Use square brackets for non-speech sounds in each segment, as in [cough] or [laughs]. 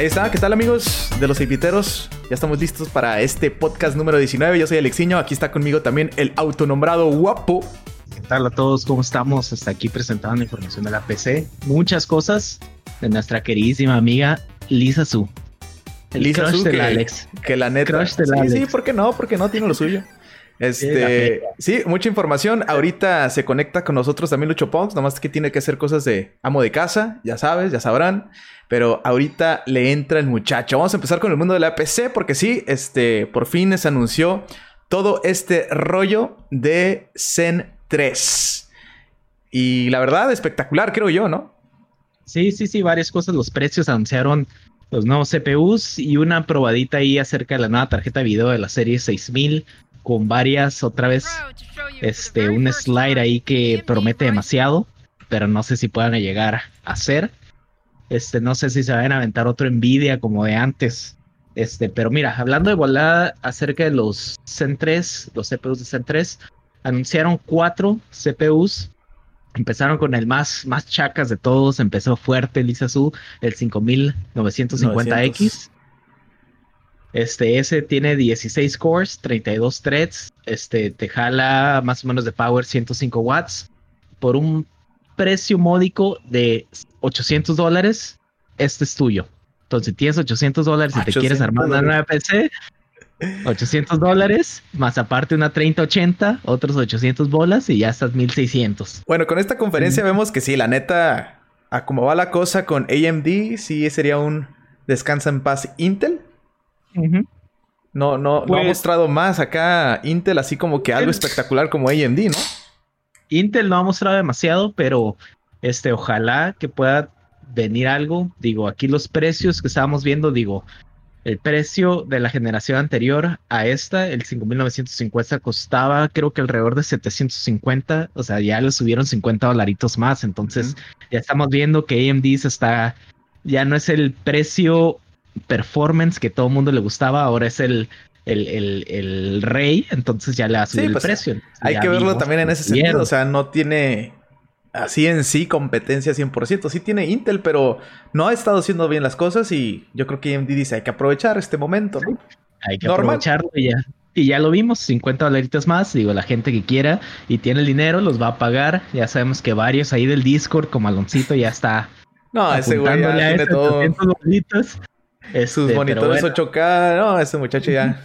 Ahí está, ¿qué tal amigos de los Epiteros? Ya estamos listos para este podcast número 19. Yo soy Alexiño, aquí está conmigo también el autonombrado guapo. ¿Qué tal a todos? ¿Cómo estamos? Hasta aquí presentando información de la PC. Muchas cosas de nuestra queridísima amiga Lisa Su. El Lisa crush Su, que, Alex. Que la neta. Crush sí, Alex. sí, ¿por qué no? ¿Por qué no? Tiene lo suyo. Este, sí, mucha información. Ahorita se conecta con nosotros también Lucho Ponks, nomás que tiene que hacer cosas de amo de casa, ya sabes, ya sabrán. Pero ahorita le entra el muchacho. Vamos a empezar con el mundo de la PC porque sí, este, por fin se anunció todo este rollo de Zen 3. Y la verdad, espectacular, creo yo, ¿no? Sí, sí, sí, varias cosas. Los precios anunciaron los nuevos CPUs y una probadita ahí acerca de la nueva tarjeta de video de la serie 6000 con varias otra vez este un slide ahí que promete demasiado, pero no sé si puedan llegar a hacer. Este, no sé si se van a aventar otro Nvidia como de antes. Este, pero mira, hablando de volada acerca de los Zen 3, los CPUs de Zen 3, anunciaron cuatro CPUs. Empezaron con el más, más chacas de todos, empezó fuerte Lisa Su, el 5950X. Este, ese tiene 16 cores, 32 threads, este, te jala más o menos de power 105 watts por un precio módico de 800 dólares, este es tuyo. Entonces, si tienes 800 dólares y te quieres armar una nueva PC, 800 dólares, más aparte una 3080, otros 800 bolas y ya estás 1600. Bueno, con esta conferencia vemos que sí, la neta, a cómo va la cosa con AMD, sí sería un descansa en paz Intel. No, no, no ha pues mostrado más acá Intel así como que algo espectacular como AMD, ¿no? Intel no ha mostrado demasiado, pero este, ojalá que pueda venir algo. Digo, aquí los precios que estábamos viendo, digo, el precio de la generación anterior a esta, el 5950, costaba creo que alrededor de 750. O sea, ya le subieron 50 dolaritos más. Entonces, ya estamos viendo que AMD se está. Ya no es el precio performance que todo el mundo le gustaba, ahora es el el, rey, entonces ya le ha subido el pues, precio. Hay que verlo también en ese sentido, o sea, no tiene así en sí competencia 100%, sí tiene Intel, pero no ha estado haciendo bien las cosas y yo creo que AMD dice, hay que aprovechar este momento, Hay que aprovecharlo y ya. Y ya lo vimos, 50 dolaritos más, digo, la gente que quiera y tiene el dinero los va a pagar. Ya sabemos que varios ahí del Discord, como Aloncito, ya está. No, ese güey ya tiene todo. Este, Sus monitores 8K, no, ese muchacho ya,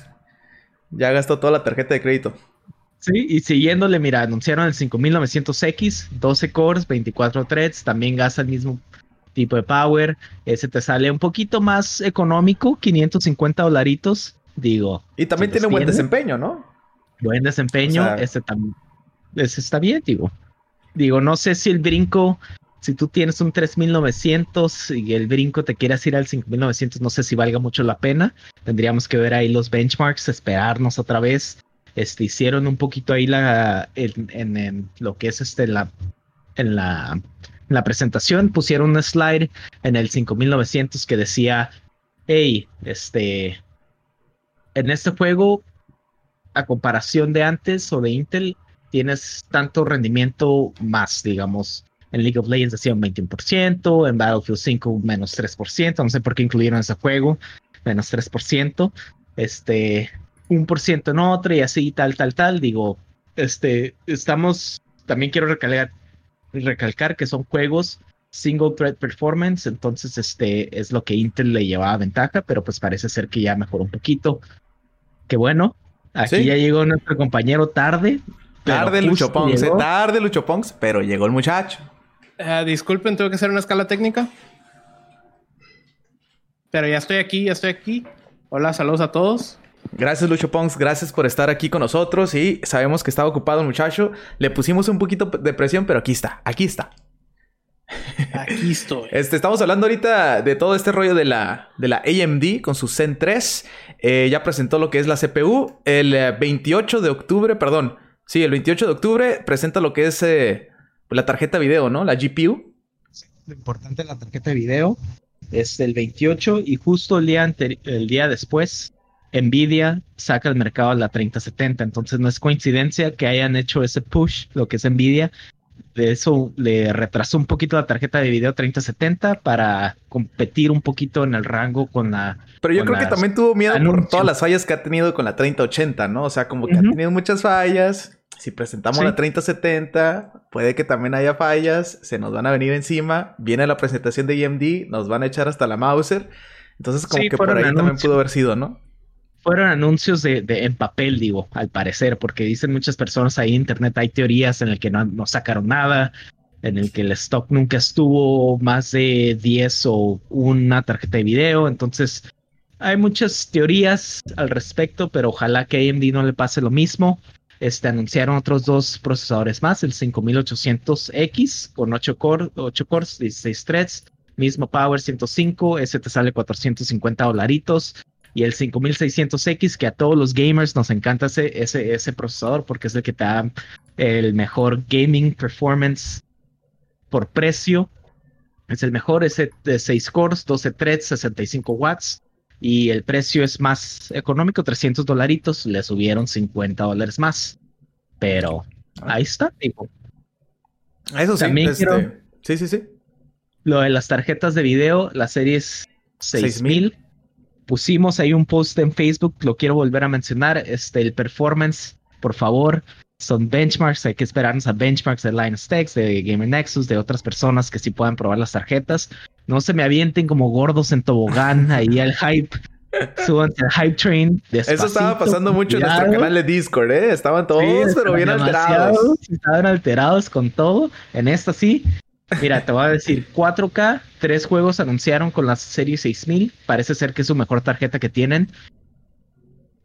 ya gastó toda la tarjeta de crédito. Sí, y siguiéndole, mira, anunciaron el 5900X, 12 cores, 24 threads, también gasta el mismo tipo de power. Ese te sale un poquito más económico, 550 dolaritos, digo. Y también tiene buen desempeño, ¿no? Buen desempeño, ese también. Ese está bien, digo. Digo, no sé si el brinco si tú tienes un 3900 y el brinco te quieras ir al 5900, no sé si valga mucho la pena. Tendríamos que ver ahí los benchmarks, esperarnos otra vez. Este, hicieron un poquito ahí la, en, lo que es este, la, en la, la presentación, pusieron un slide en el 5900 que decía, hey, este, en este juego, a comparación de antes o de Intel, tienes tanto rendimiento más, digamos, en League of Legends hacía un 21%, en Battlefield 5 menos 3%, no sé por qué incluyeron ese juego, menos 3%, este, un por ciento en otro y así, tal, tal, tal. Digo, este, estamos, también quiero recalcar, recalcar que son juegos single thread performance, entonces este es lo que Intel le llevaba ventaja, pero pues parece ser que ya mejoró un poquito. Qué bueno, aquí ya llegó nuestro compañero tarde. Tarde Lucho Ponks, eh, tarde Lucho Ponks, pero llegó el muchacho. Eh, disculpen, tengo que hacer una escala técnica. Pero ya estoy aquí, ya estoy aquí. Hola, saludos a todos. Gracias, Lucho Ponks. Gracias por estar aquí con nosotros. Y sabemos que estaba ocupado el muchacho. Le pusimos un poquito de presión, pero aquí está, aquí está. Aquí estoy. Este, estamos hablando ahorita de todo este rollo de la, de la AMD con su Zen 3. Eh, ya presentó lo que es la CPU. El 28 eh, de octubre, perdón. Sí, el 28 de octubre presenta lo que es la tarjeta video, ¿no? La GPU. lo importante la tarjeta de video es el 28 y justo el día, el día después Nvidia saca al mercado la 3070. Entonces no es coincidencia que hayan hecho ese push, lo que es Nvidia, de eso le retrasó un poquito la tarjeta de video 3070 para competir un poquito en el rango con la. Pero yo creo que también tuvo miedo por todas las fallas que ha tenido con la 3080, ¿no? O sea, como que ha tenido muchas fallas. Si presentamos la 3070, puede que también haya fallas, se nos van a venir encima. Viene la presentación de EMD, nos van a echar hasta la Mauser. Entonces, como que por ahí también pudo haber sido, ¿no? fueron anuncios de, en papel, digo, al parecer, porque dicen muchas personas ahí en internet, hay teorías en el que no, no sacaron nada, en el que el stock nunca estuvo más de 10 o una tarjeta de video, entonces hay muchas teorías al respecto, pero ojalá que AMD no le pase lo mismo. Este, anunciaron otros dos procesadores más, el 5800X con 8, core, 8 cores, 16 threads, mismo power 105, ese te sale 450 dolaritos y el 5600X, que a todos los gamers nos encanta ese, ese, ese procesador porque es el que te da el mejor gaming performance por precio. Es el mejor, ese de 6 cores, 12 threads, 65 watts. Y el precio es más económico, 300 dolaritos. Le subieron 50 dólares más. Pero ah. ahí está, tipo. Eso sí, También este, sí, sí, sí. Lo de las tarjetas de video, la serie es 6000 pusimos ahí un post en Facebook, lo quiero volver a mencionar, este, el performance, por favor, son benchmarks, hay que esperarnos a benchmarks de Linus Tech, de Gamer Nexus, de otras personas que sí puedan probar las tarjetas. No se me avienten como gordos en tobogán [laughs] ahí al hype. Súbanse al hype train. Eso estaba pasando mucho en nuestro canal de Discord, ¿eh? Estaban todos, pero bien alterados. Estaban alterados con todo. En esta sí, Mira, te voy a decir [laughs] 4K, tres juegos anunciaron con la serie 6000. Parece ser que es su mejor tarjeta que tienen.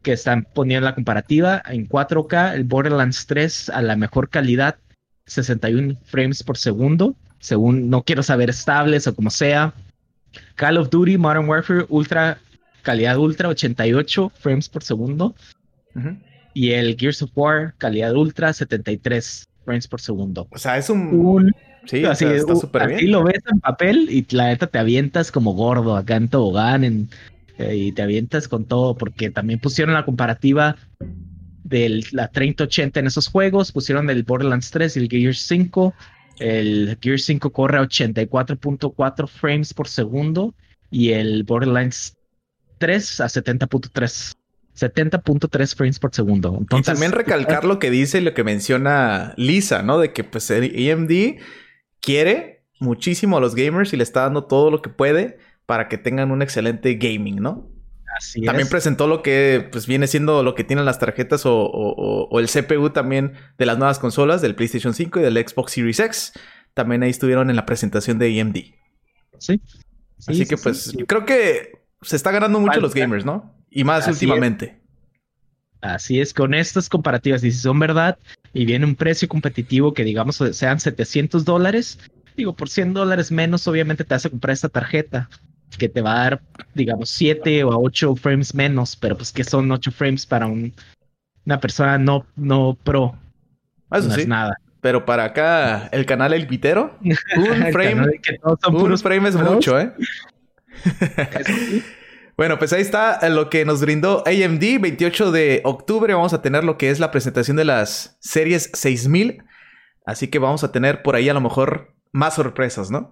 Que están poniendo la comparativa en 4K, el Borderlands 3 a la mejor calidad, 61 frames por segundo. Según no quiero saber estables o como sea. Call of Duty Modern Warfare Ultra, calidad ultra, 88 frames por segundo. Y el Gears of War, calidad ultra, 73 frames por segundo. O sea, es un Sí, así, está súper bien. Así lo ves en papel y la neta te avientas como gordo acá en tobogán en, y te avientas con todo porque también pusieron la comparativa de la 3080 en esos juegos, pusieron el Borderlands 3 y el Gears 5. El Gears 5 corre a 84.4 frames por segundo y el Borderlands 3 a 70.3 70.3 frames por segundo. Entonces, y también recalcar lo que dice y lo que menciona Lisa, ¿no? De que pues AMD quiere muchísimo a los gamers y le está dando todo lo que puede para que tengan un excelente gaming, ¿no? Así también presentó lo que pues viene siendo lo que tienen las tarjetas o, el CPU también de las nuevas consolas del PlayStation 5 y del Xbox Series X. También ahí estuvieron en la presentación de AMD. Sí. Así que pues creo que se está ganando mucho los gamers, ¿no? Y más últimamente. Así es, con estas comparativas, y si son verdad, y viene un precio competitivo que digamos sean 700 dólares, digo, por 100 dólares menos, obviamente te a comprar esta tarjeta, que te va a dar, digamos, 7 o 8 frames menos, pero pues que son 8 frames para un, una persona no, no pro. Eso no sí. es nada. Pero para acá, el canal El Vitero, [laughs] un frame, un frame es mucho, ¿eh? [laughs] Bueno, pues ahí está eh, lo que nos brindó AMD. 28 de octubre vamos a tener lo que es la presentación de las series 6000. Así que vamos a tener por ahí a lo mejor más sorpresas, ¿no?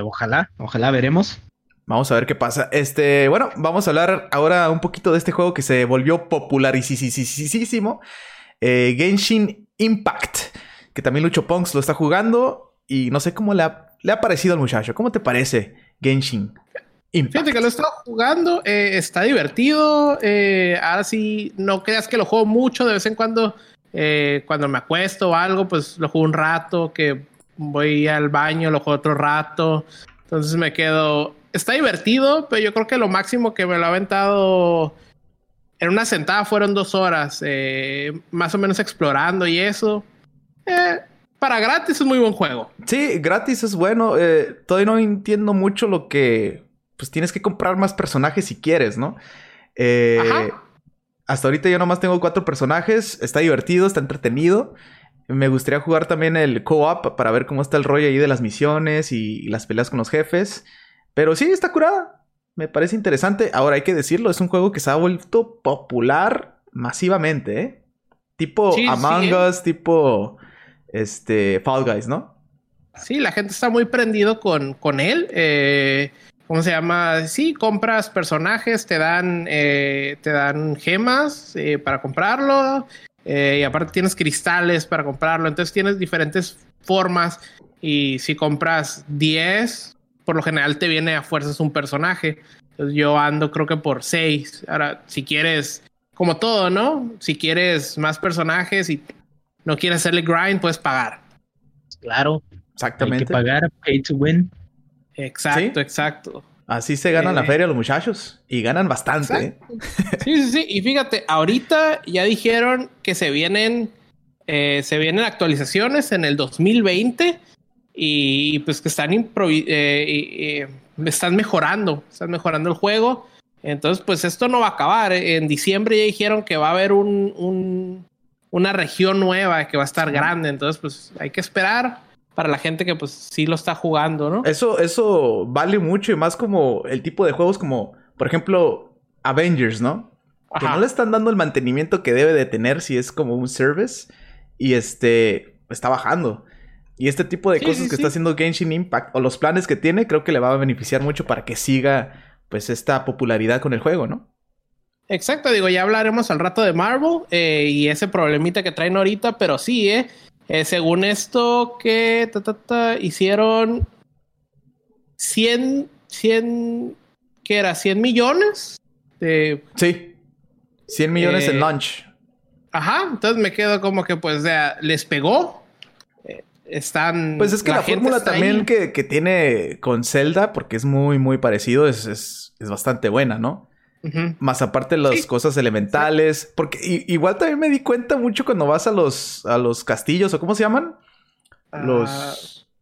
Ojalá, ojalá veremos. Vamos a ver qué pasa. Este, bueno, vamos a hablar ahora un poquito de este juego que se volvió popularísimo. Eh, Genshin Impact. Que también Lucho Ponks lo está jugando. Y no sé cómo le ha, le ha parecido al muchacho. ¿Cómo te parece, Genshin? Fíjate que lo he estado jugando, eh, está divertido. Eh, ahora sí, no creas que lo juego mucho, de vez en cuando, eh, cuando me acuesto o algo, pues lo juego un rato, que voy al baño, lo juego otro rato. Entonces me quedo. Está divertido, pero yo creo que lo máximo que me lo ha aventado en una sentada fueron dos horas, más o menos explorando y eso. para gratis es muy buen juego. Sí, gratis es bueno. todavía no entiendo mucho lo que pues tienes que comprar más personajes si quieres, ¿no? Eh, hasta ahorita yo nomás tengo cuatro personajes. Está divertido, está entretenido. Me gustaría jugar también el co-op para ver cómo está el rollo ahí de las misiones y, las peleas con los jefes. Pero sí, está curada. Me parece interesante. Ahora hay que decirlo, es un juego que se ha vuelto popular masivamente, ¿eh? Tipo Among ¿eh? Us, tipo este Fall Guys, ¿no? Sí, la gente está muy prendido con, con él. Eh, ¿Cómo se llama? Sí, compras personajes, te dan, eh, te dan gemas eh, para comprarlo. Y aparte tienes cristales para comprarlo. Entonces tienes diferentes formas. Y si compras 10, por lo general te viene a fuerzas un personaje. Entonces yo ando creo que por 6. Ahora, si quieres, como todo, ¿no? Si quieres más personajes y no quieres hacerle grind, puedes pagar. Claro. Exactamente. Hay que pagar, pay to win. Exacto, exacto. Así se ganan la eh, feria los muchachos. Y ganan bastante. ¿eh? Sí, sí, sí. Y fíjate, ahorita ya dijeron que se vienen, eh, se vienen actualizaciones en el 2020 y pues que están, están mejorando, están mejorando el juego. Entonces, pues esto no va a acabar. En diciembre ya dijeron que va a haber un, una región nueva que va a estar grande. Entonces, pues hay que esperar para la gente que pues sí lo está jugando, ¿no? Eso, eso vale mucho y más como el tipo de juegos como, por ejemplo, Avengers, ¿no? Que no le están dando el mantenimiento que debe de tener si es como un service y este está bajando. Y este tipo de cosas que está haciendo Genshin Impact o los planes que tiene, creo que le va a beneficiar mucho para que siga pues esta popularidad con el juego, ¿no? Exacto, digo, ya hablaremos al rato de Marvel eh, y ese problemita que traen ahorita, pero sí, ¿eh? Eh, según esto, que hicieron 100, 100, ¿qué era? ¿100 millones? De... Sí, 100 millones en eh, launch. Ajá, entonces me quedo como que pues les pegó. Eh, están... Pues es que la, fórmula también que, tiene con Zelda, porque es muy, muy parecido, es, es, es bastante buena, ¿no? Más aparte las cosas elementales. Porque igual también me di cuenta mucho cuando vas a los, a los castillos, o cómo se llaman. Los. Ah,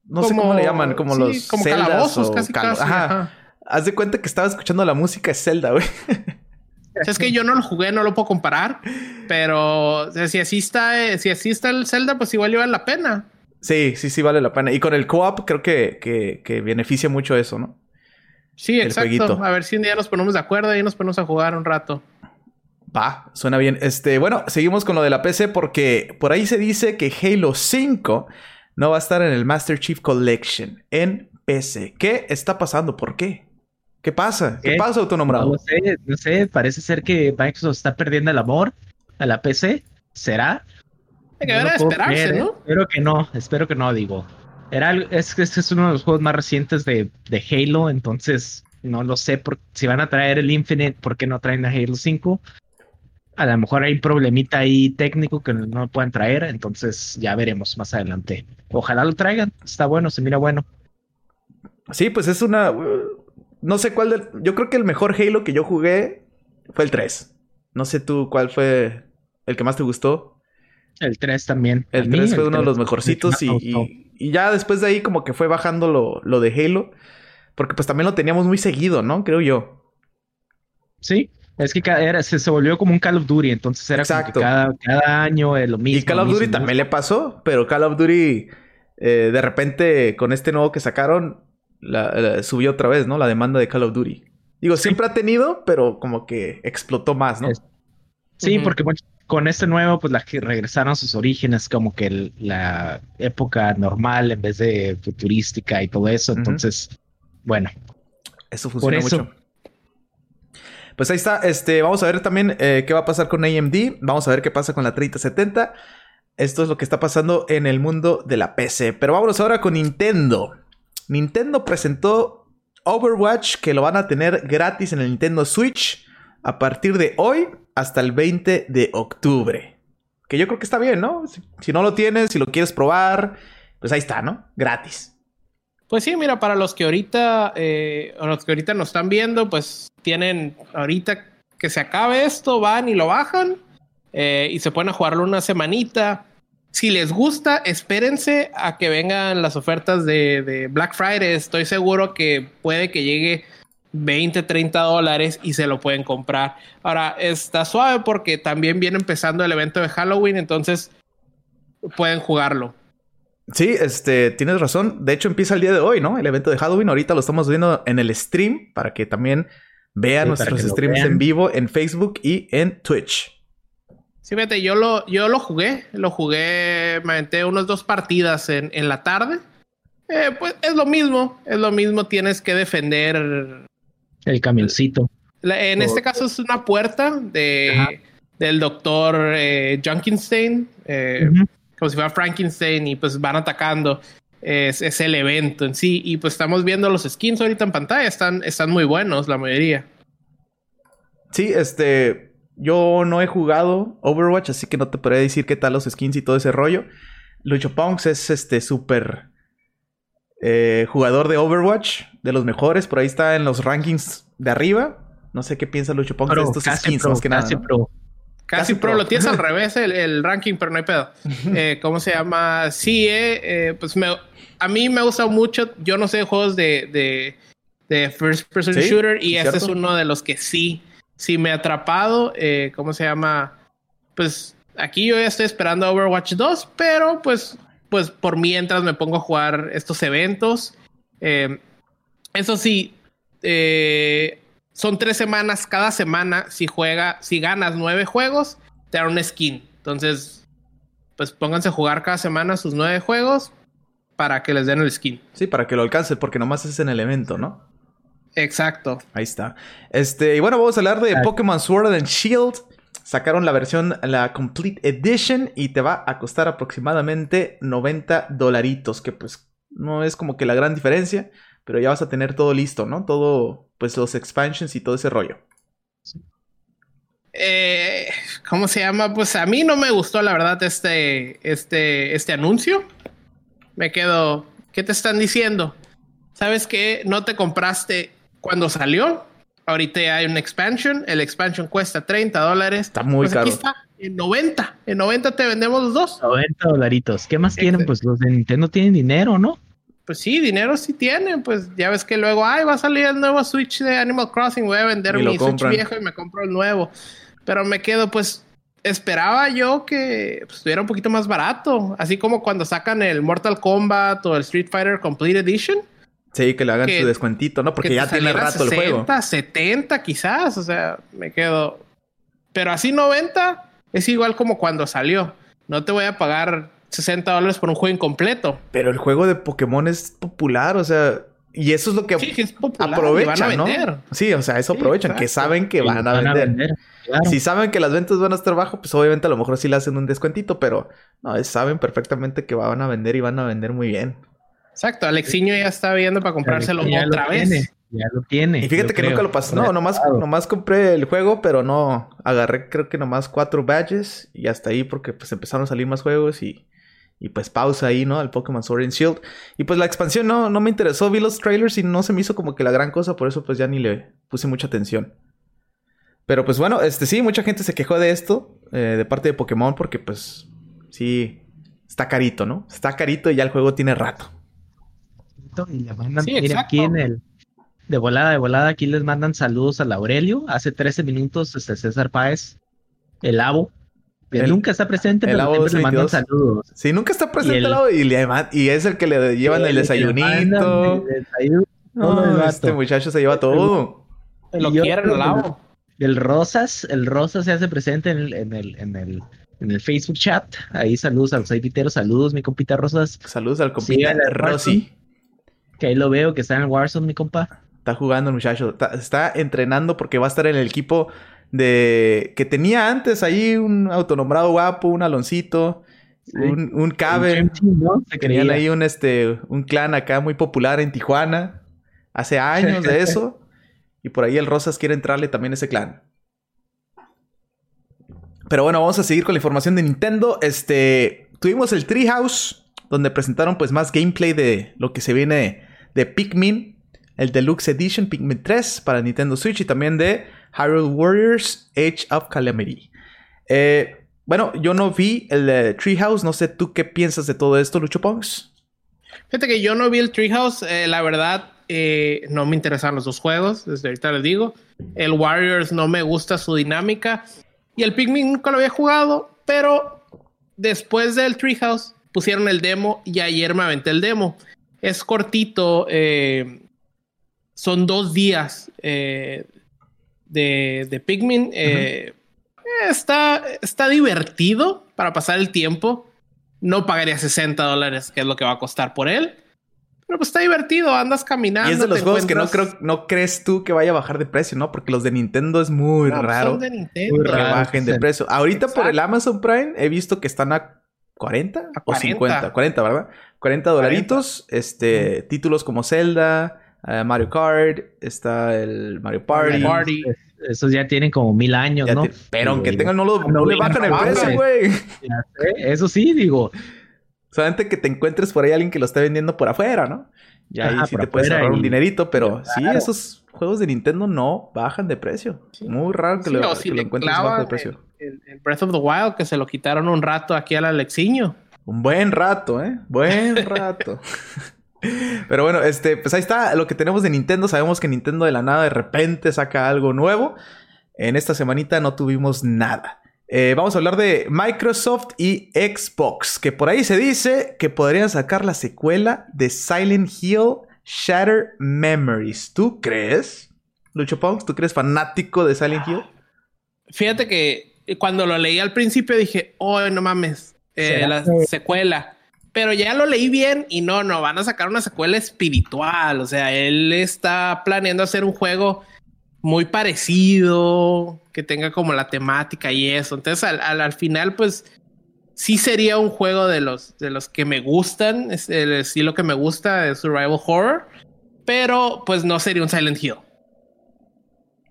no sé cómo le llaman, como los. Como calabozos, casi, ajá. Haz de cuenta que estaba escuchando la música de Zelda, güey. [laughs] es que yo no lo jugué, no lo puedo comparar. Pero si así está, si así está el Zelda, pues igual vale la pena. Sí, sí, sí vale la pena. Y con el co-op creo que, que, que beneficia mucho eso, ¿no? Sí, exacto. A ver si un día nos ponemos de acuerdo y nos ponemos a jugar un rato. Va, suena bien. Este, bueno, seguimos con lo de la PC porque por ahí se dice que Halo 5 no va a estar en el Master Chief Collection en PC. ¿Qué está pasando? ¿Por qué? ¿Qué pasa? ¿Qué, pasa, autonombrado? No sé, no sé, parece ser que Microsoft está perdiendo el amor a la PC. ¿Será? Hay que ver a esperarse, ¿no? Espero que no, espero que no, digo. Era, es que este es uno de los juegos más recientes de, de Halo, entonces no lo sé por, si van a traer el Infinite, ¿por qué no traen a Halo 5? A lo mejor hay un problemita ahí técnico que no lo puedan traer, entonces ya veremos más adelante. Ojalá lo traigan, está bueno, se mira bueno. Sí, pues es una... No sé cuál del... Yo creo que el mejor Halo que yo jugué fue el 3. No sé tú cuál fue el que más te gustó. El 3 también. El 3 fue uno de los mejorcitos y, y ya después de ahí como que fue bajando lo, lo de Halo. Porque pues también lo teníamos muy seguido, ¿no? Creo yo. Sí, es que era, se, se, volvió como un Call of Duty, entonces era Como cada, cada, año lo mismo. Y Call of Duty también le pasó, pero Call of Duty eh, de repente con este nuevo que sacaron la, subió otra vez, ¿no? La demanda de Call of Duty. Digo, siempre ha tenido, pero como que explotó más, ¿no? Sí, porque con este nuevo, pues la que regresaron a sus orígenes, como que la época normal en vez de futurística y todo eso. Entonces, bueno. Eso funciona mucho. Pues ahí está. Este, vamos a ver también eh, qué va a pasar con AMD. Vamos a ver qué pasa con la 3070. Esto es lo que está pasando en el mundo de la PC. Pero vámonos ahora con Nintendo. Nintendo presentó Overwatch que lo van a tener gratis en el Nintendo Switch a partir de hoy hasta el 20 de octubre. Que yo creo que está bien, ¿no? Si, no lo tienes, si lo quieres probar, pues ahí está, ¿no? Gratis. Pues sí, mira, para los que ahorita, eh, los que ahorita nos están viendo, pues tienen ahorita que se acabe esto, van y lo bajan eh, y se pueden a jugarlo una semanita. Si les gusta, espérense a que vengan las ofertas de, de Black Friday. Estoy seguro que puede que llegue 20, 30 dólares y se lo pueden comprar. Ahora, está suave porque también viene empezando el evento de Halloween, entonces pueden jugarlo. Sí, este, tienes razón. De hecho, empieza el día de hoy, ¿no? El evento de Halloween. Ahorita lo estamos viendo en el stream para que también vean nuestros streams en vivo en Facebook y en Twitch. Sí, fíjate, yo lo, yo lo jugué, lo jugué, me aventé unas dos partidas en, en la tarde. Eh, pues es lo mismo, es lo mismo, tienes que defender el camioncito. en este caso es una puerta de, del doctor eh, Junkenstein, eh, como si fuera Frankenstein, y pues van atacando. Es, es, el evento en sí. Y pues estamos viendo los skins ahorita en pantalla, están, están muy buenos, la mayoría. Sí, este yo no he jugado Overwatch, así que no te podría decir qué tal los skins y todo ese rollo. Lucho Punks es este súper eh, jugador de Overwatch, de los mejores. Por ahí está en los rankings de arriba. No sé qué piensa Lucho Punks de estos skins, más que casi nada. Pro. Casi, pro. lo tienes al [laughs] revés el, ranking, pero no hay pedo. Eh, ¿Cómo se llama? Sí, eh, pues me, a mí me gusta mucho. Yo no sé juegos de, de, first person shooter y este es uno de los que sí si me ha atrapado, eh, ¿cómo se llama? Pues aquí yo ya estoy esperando Overwatch 2, pero pues, pues por mientras me pongo a jugar estos eventos. Eh, eso sí, eh, son tres semanas cada semana. Si juega, si ganas nueve juegos, te dan un skin. Entonces, pues pónganse a jugar cada semana sus nueve juegos para que les den el skin. Sí, para que lo alcance, porque nomás es en el evento, ¿no? Exacto. Ahí está. Este, y bueno, vamos a hablar de Pokémon Sword and Shield. Sacaron la versión, la Complete Edition, y te va a costar aproximadamente 90 dolaritos, que pues no es como que la gran diferencia, pero ya vas a tener todo listo, ¿no? Todo, pues los expansions y todo ese rollo. Eh, ¿Cómo se llama? Pues a mí no me gustó, la verdad, este, este, este anuncio. Me quedo, ¿qué te están diciendo? ¿Sabes qué? No te compraste cuando salió. Ahorita hay un expansion. El expansion cuesta 30 dólares. Está muy pues caro. Aquí está, en 90. En 90 te vendemos los dos. 90 dolaritos. ¿Qué más quieren? Pues los de Nintendo tienen dinero, ¿no? Pues sí, dinero sí tienen. Pues ya ves que luego, ay, va a salir el nuevo Switch de Animal Crossing. Voy a vender mi Switch viejo y me compro el nuevo. Pero me quedo, pues, esperaba yo que pues, estuviera un poquito más barato. Así como cuando sacan el Mortal Kombat o el Street Fighter Complete Edition Sí, que le hagan su descuentito, ¿no? Porque ya tiene rato el juego. 70 quizás, o sea, me quedo. Pero así 90 es igual como cuando salió. No te voy a pagar 60 dólares por un juego incompleto. Pero el juego de Pokémon es popular, o sea, y eso es lo que sí, es aprovechan, ¿no? Sí, o sea, eso aprovechan, que saben que van, a vender. Si saben que las ventas van a estar bajo, pues obviamente a lo mejor sí le hacen un descuentito, pero no, saben perfectamente que van a vender y van a vender muy bien. Exacto, Alexiño ya está viendo para comprárselo otra vez. ya lo tiene. Y fíjate que nunca lo pasé. No, nomás, nomás compré el juego, pero no. Agarré creo que nomás cuatro badges y hasta ahí porque pues empezaron a salir más juegos y, y pues pausa ahí, ¿no? Al Pokémon Sword and Shield. Y pues la expansión no, no me interesó. Vi los trailers y no se me hizo como que la gran cosa, por eso pues ya ni le puse mucha atención. Pero pues bueno, este sí, mucha gente se quejó de esto, eh, de parte de Pokémon, porque pues sí, está carito, ¿no? Está carito y ya el juego tiene rato y le mandan, aquí en el, de volada, de volada, aquí les mandan saludos al Aurelio. Hace 13 minutos, este César Páez, el Abo, que nunca está presente, pero siempre le mandan saludos. Sí, nunca está presente el, Abo y, y, es el que le llevan el, desayunito. este muchacho se lleva todo. Lo quieren el Abo. El Rosas, el Rosas se hace presente en el, en el, en el, en el Facebook chat. Ahí saludos a los editeros, saludos, mi compita Rosas. Saludos al compita Rosy. Que ahí lo veo, que está en el Warzone, mi compa. Está jugando el muchacho. Está, entrenando porque va a estar en el equipo de... Que tenía antes ahí un autonombrado guapo, un Aloncito, un, un Cabe. Tenían ahí un, este, un clan acá muy popular en Tijuana. Hace años de [laughs] eso. y por ahí el Rosas quiere entrarle también a ese clan. Pero bueno, vamos a seguir con la información de Nintendo. Este, tuvimos el Treehouse, donde presentaron pues más gameplay de lo que se viene de Pikmin, el Deluxe Edition Pikmin 3 para Nintendo Switch y también de Hyrule Warriors Age of Calamity. Eh, bueno, yo no vi el de Treehouse, no sé tú qué piensas de todo esto, Lucho Pongs. Fíjate que yo no vi el Treehouse, eh, la verdad eh, no me interesan los dos juegos, desde ahorita les digo. El Warriors no me gusta su dinámica y el Pikmin nunca lo había jugado, pero después del Treehouse pusieron el demo y ayer me aventé el demo es cortito. Eh, son dos días eh, de, de, Pikmin. Eh, está, está divertido para pasar el tiempo. No pagaría 60 dólares, que es lo que va a costar por él. Pero pues está divertido, andas caminando. Y es de los juegos que no creo, no crees tú que vaya a bajar de precio, ¿no? Porque los de Nintendo es muy pues, raro. de Nintendo. que bajen de precio. Ahorita por el Amazon Prime he visto que están a 40, o 50, 40, ¿verdad? 40 dolaritos, este, títulos como Zelda, eh, Mario Kart, está el Mario Party. Esos ya tienen como mil años, ¿no? pero aunque tengan, no, lo, no le bajan el precio, güey. Eso sí, digo. Solamente que te encuentres por ahí alguien que lo esté vendiendo por afuera, ¿no? Ya ahí sí te puedes ahorrar un dinerito, pero sí, esos juegos de Nintendo no bajan de precio. Muy raro que, lo, encuentres bajo de precio. El, Breath of the Wild, que se lo quitaron un rato aquí al Alexiño. Un buen rato, ¿eh? Buen [laughs] rato. Pero bueno, este, pues ahí está lo que tenemos de Nintendo. Sabemos que Nintendo de la nada de repente saca algo nuevo. En esta semanita no tuvimos nada. Eh, vamos a hablar de Microsoft y Xbox, que por ahí se dice que podrían sacar la secuela de Silent Hill Shatter Memories. ¿Tú crees? Lucho Punks, ¿tú crees fanático de Silent Hill? Fíjate que cuando lo leí al principio dije, oh, no mames, eh, la secuela. Pero ya lo leí bien y no, no, van a sacar una secuela espiritual. O sea, él está planeando hacer un juego muy parecido, que tenga como la temática y eso. Entonces, al, al, final, pues sí sería un juego de los, de los que me gustan, es el estilo que me gusta de survival horror, pero pues no sería un Silent Hill.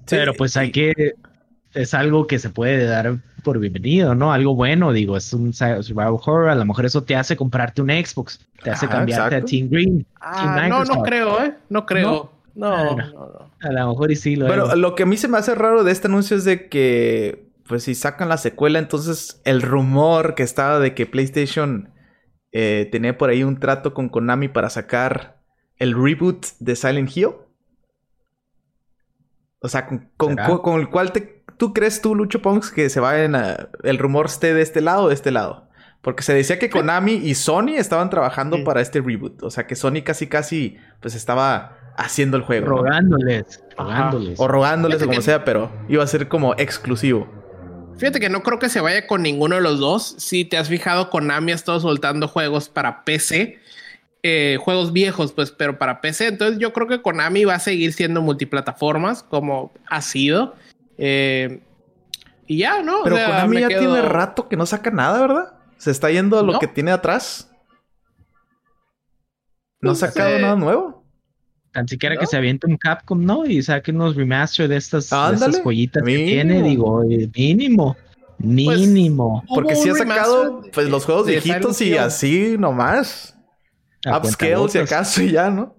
Pero pues hay que, es algo que se puede dar por bienvenido, ¿no? Algo bueno, digo, es un survival horror, a lo mejor eso te hace comprarte un Xbox, te hace cambiarte a Team Green. Ah, no, no creo, ¿eh? No creo. No, no, no, A lo mejor y sí lo Bueno, lo que a mí se me hace raro de este anuncio es de que, pues si sacan la secuela, entonces el rumor que estaba de que PlayStation eh, tenía por ahí un trato con Konami para sacar el reboot de Silent Hill. O sea, con, el cual te, tú crees tú, Lucho Ponks, que se va en el rumor esté de este lado o de este lado. Porque se decía que Konami y Sony estaban trabajando para este reboot. O sea que Sony casi casi pues estaba haciendo el juego. Rogándoles, rogándoles. O rogándoles o como sea, pero iba a ser como exclusivo. Fíjate que no creo que se vaya con ninguno de los dos. Si te has fijado, Konami ha estado soltando juegos para PC. Eh, juegos viejos, pues, pero para PC. Entonces yo creo que Konami va a seguir siendo multiplataformas como ha sido. Eh, y ya, ¿no? Pero Konami ya tiene rato que no saca nada, ¿verdad? Se está yendo a lo que tiene atrás. No ha pues, sacado eh, nada nuevo. Tan siquiera que se aviente un Capcom, ¿no? Y saque unos remaster de estas, joyitas que tiene, digo, eh, mínimo. Pues, mínimo. porque si ha sacado pues los juegos viejitos y así nomás. Upscale si acaso y ya, ¿no?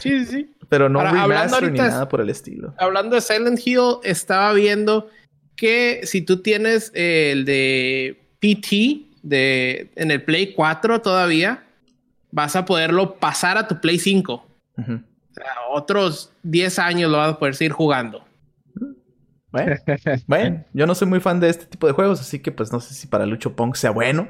Sí, sí, Pero no remaster ni nada por el estilo. Hablando de Silent Hill, estaba viendo que si tú tienes el de PT de, en el Play 4 todavía, vas a poderlo pasar a tu Play 5 otros 10 años lo vas a poder seguir jugando. [laughs] Bueno, yo no soy muy fan de este tipo de juegos, así que pues no sé si para Lucho Pong sea bueno.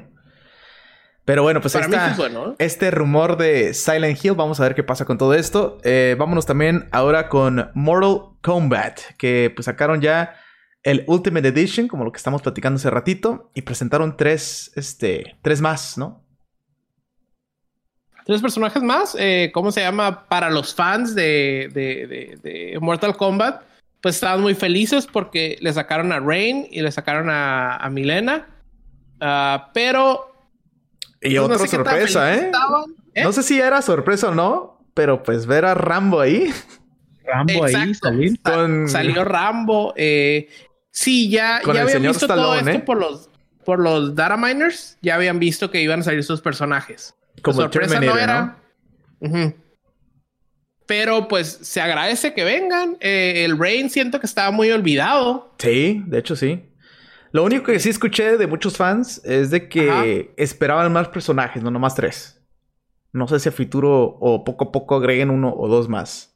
Pero bueno, pues está este rumor de Silent Hill. Vamos a ver qué pasa con todo esto. Eh, vámonos también ahora con Mortal Kombat, que pues sacaron ya el Ultimate Edition, como lo que estamos platicando hace ratito, y presentaron tres, este, tres más, ¿no? tres personajes más. Eh, ¿Cómo se llama? Para los fans de, de, Mortal Kombat, pues estaban muy felices porque le sacaron a Rain y le sacaron a, Milena. Ah, pero. Y pues, otra sorpresa, ¿eh? ¿eh? No sé si era sorpresa o no, pero pues ver a Rambo ahí. Rambo ahí, Salió Rambo. Eh, sí, ya, ya habían visto todo esto ¿eh? por los, por los data miners. Ya habían visto que iban a salir sus personajes. Como sorpresa no era. Pero pues se agradece que vengan. Eh, el Rain siento que estaba muy olvidado. Sí, de hecho sí. Lo único que sí escuché de muchos fans es de que esperaban más personajes, no nomás tres. No sé si a futuro o poco a poco agreguen uno o dos más.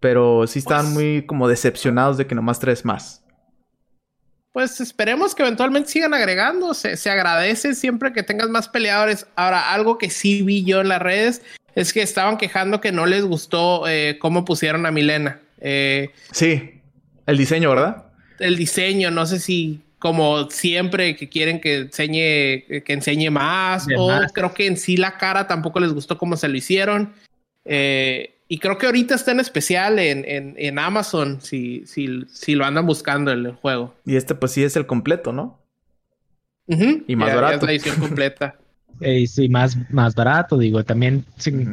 Pero sí estaban pues muy como decepcionados de que nomás tres más pues esperemos que eventualmente sigan agregando. Se, agradece siempre que tengas más peleadores. Ahora, algo que sí vi yo en las redes es que estaban quejando que no les gustó eh, cómo pusieron a Milena. Eh, sí, el diseño, ¿verdad? El diseño, no sé si como siempre que quieren que enseñe, que enseñe más, o creo que en sí la cara tampoco les gustó como se lo hicieron. Eh, y creo que ahorita está en especial en, Amazon, si, si, si, lo andan buscando el, juego. Y este pues sí es el completo, ¿no? Y más barato. la edición completa. y [laughs] sí, más, más barato, digo. También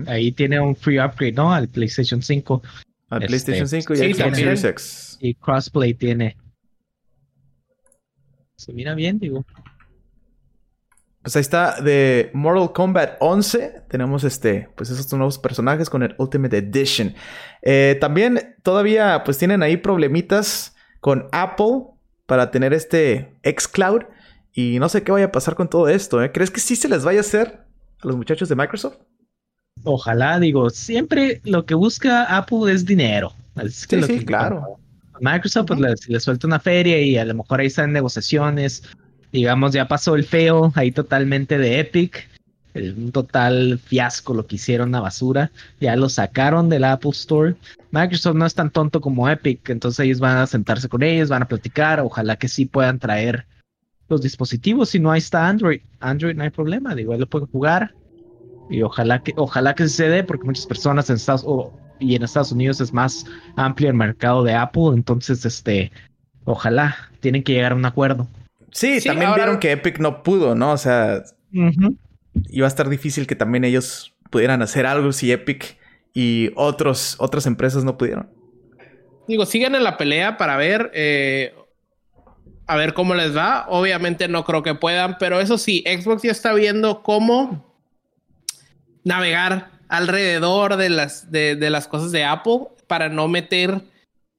ahí tiene un free upgrade, ¿no? Al PlayStation 5. Al este, PlayStation 5 y al Series X. Y crossplay tiene. Se mira bien, digo. Pues ahí está de Mortal Kombat 11. Tenemos este, pues esos nuevos personajes con el Ultimate Edition. Eh, también todavía pues tienen ahí problemitas con Apple para tener este xCloud. Y no sé qué vaya a pasar con todo esto. ¿eh? ¿Crees que sí se les vaya a hacer a los muchachos de Microsoft? Ojalá, digo, siempre lo que busca Apple es dinero. sí, sí, claro. Microsoft pues le, suelta una feria y a lo mejor ahí están negociaciones digamos, ya pasó el feo ahí totalmente de Epic. Un total fiasco lo que hicieron a basura. Ya lo sacaron del Apple Store. Microsoft no es tan tonto como Epic, entonces ellos van a sentarse con ellos, van a platicar. Ojalá que sí puedan traer los dispositivos. Si no, ahí está Android. Android no hay problema, digo, él lo puede jugar. Y ojalá que, ojalá que se dé, porque muchas personas en Estados y en Estados Unidos es más amplio el mercado de Apple. Entonces, este, ojalá tienen que llegar a un acuerdo. Sí, también vieron que Epic no pudo, ¿no? O sea, iba a estar difícil que también ellos pudieran hacer algo si Epic y otros, otras empresas no pudieron. Digo, sigan en la pelea para ver, eh, a ver cómo les va. Obviamente no creo que puedan, pero eso sí, Xbox ya está viendo cómo navegar alrededor de las, de, de las cosas de Apple para no meter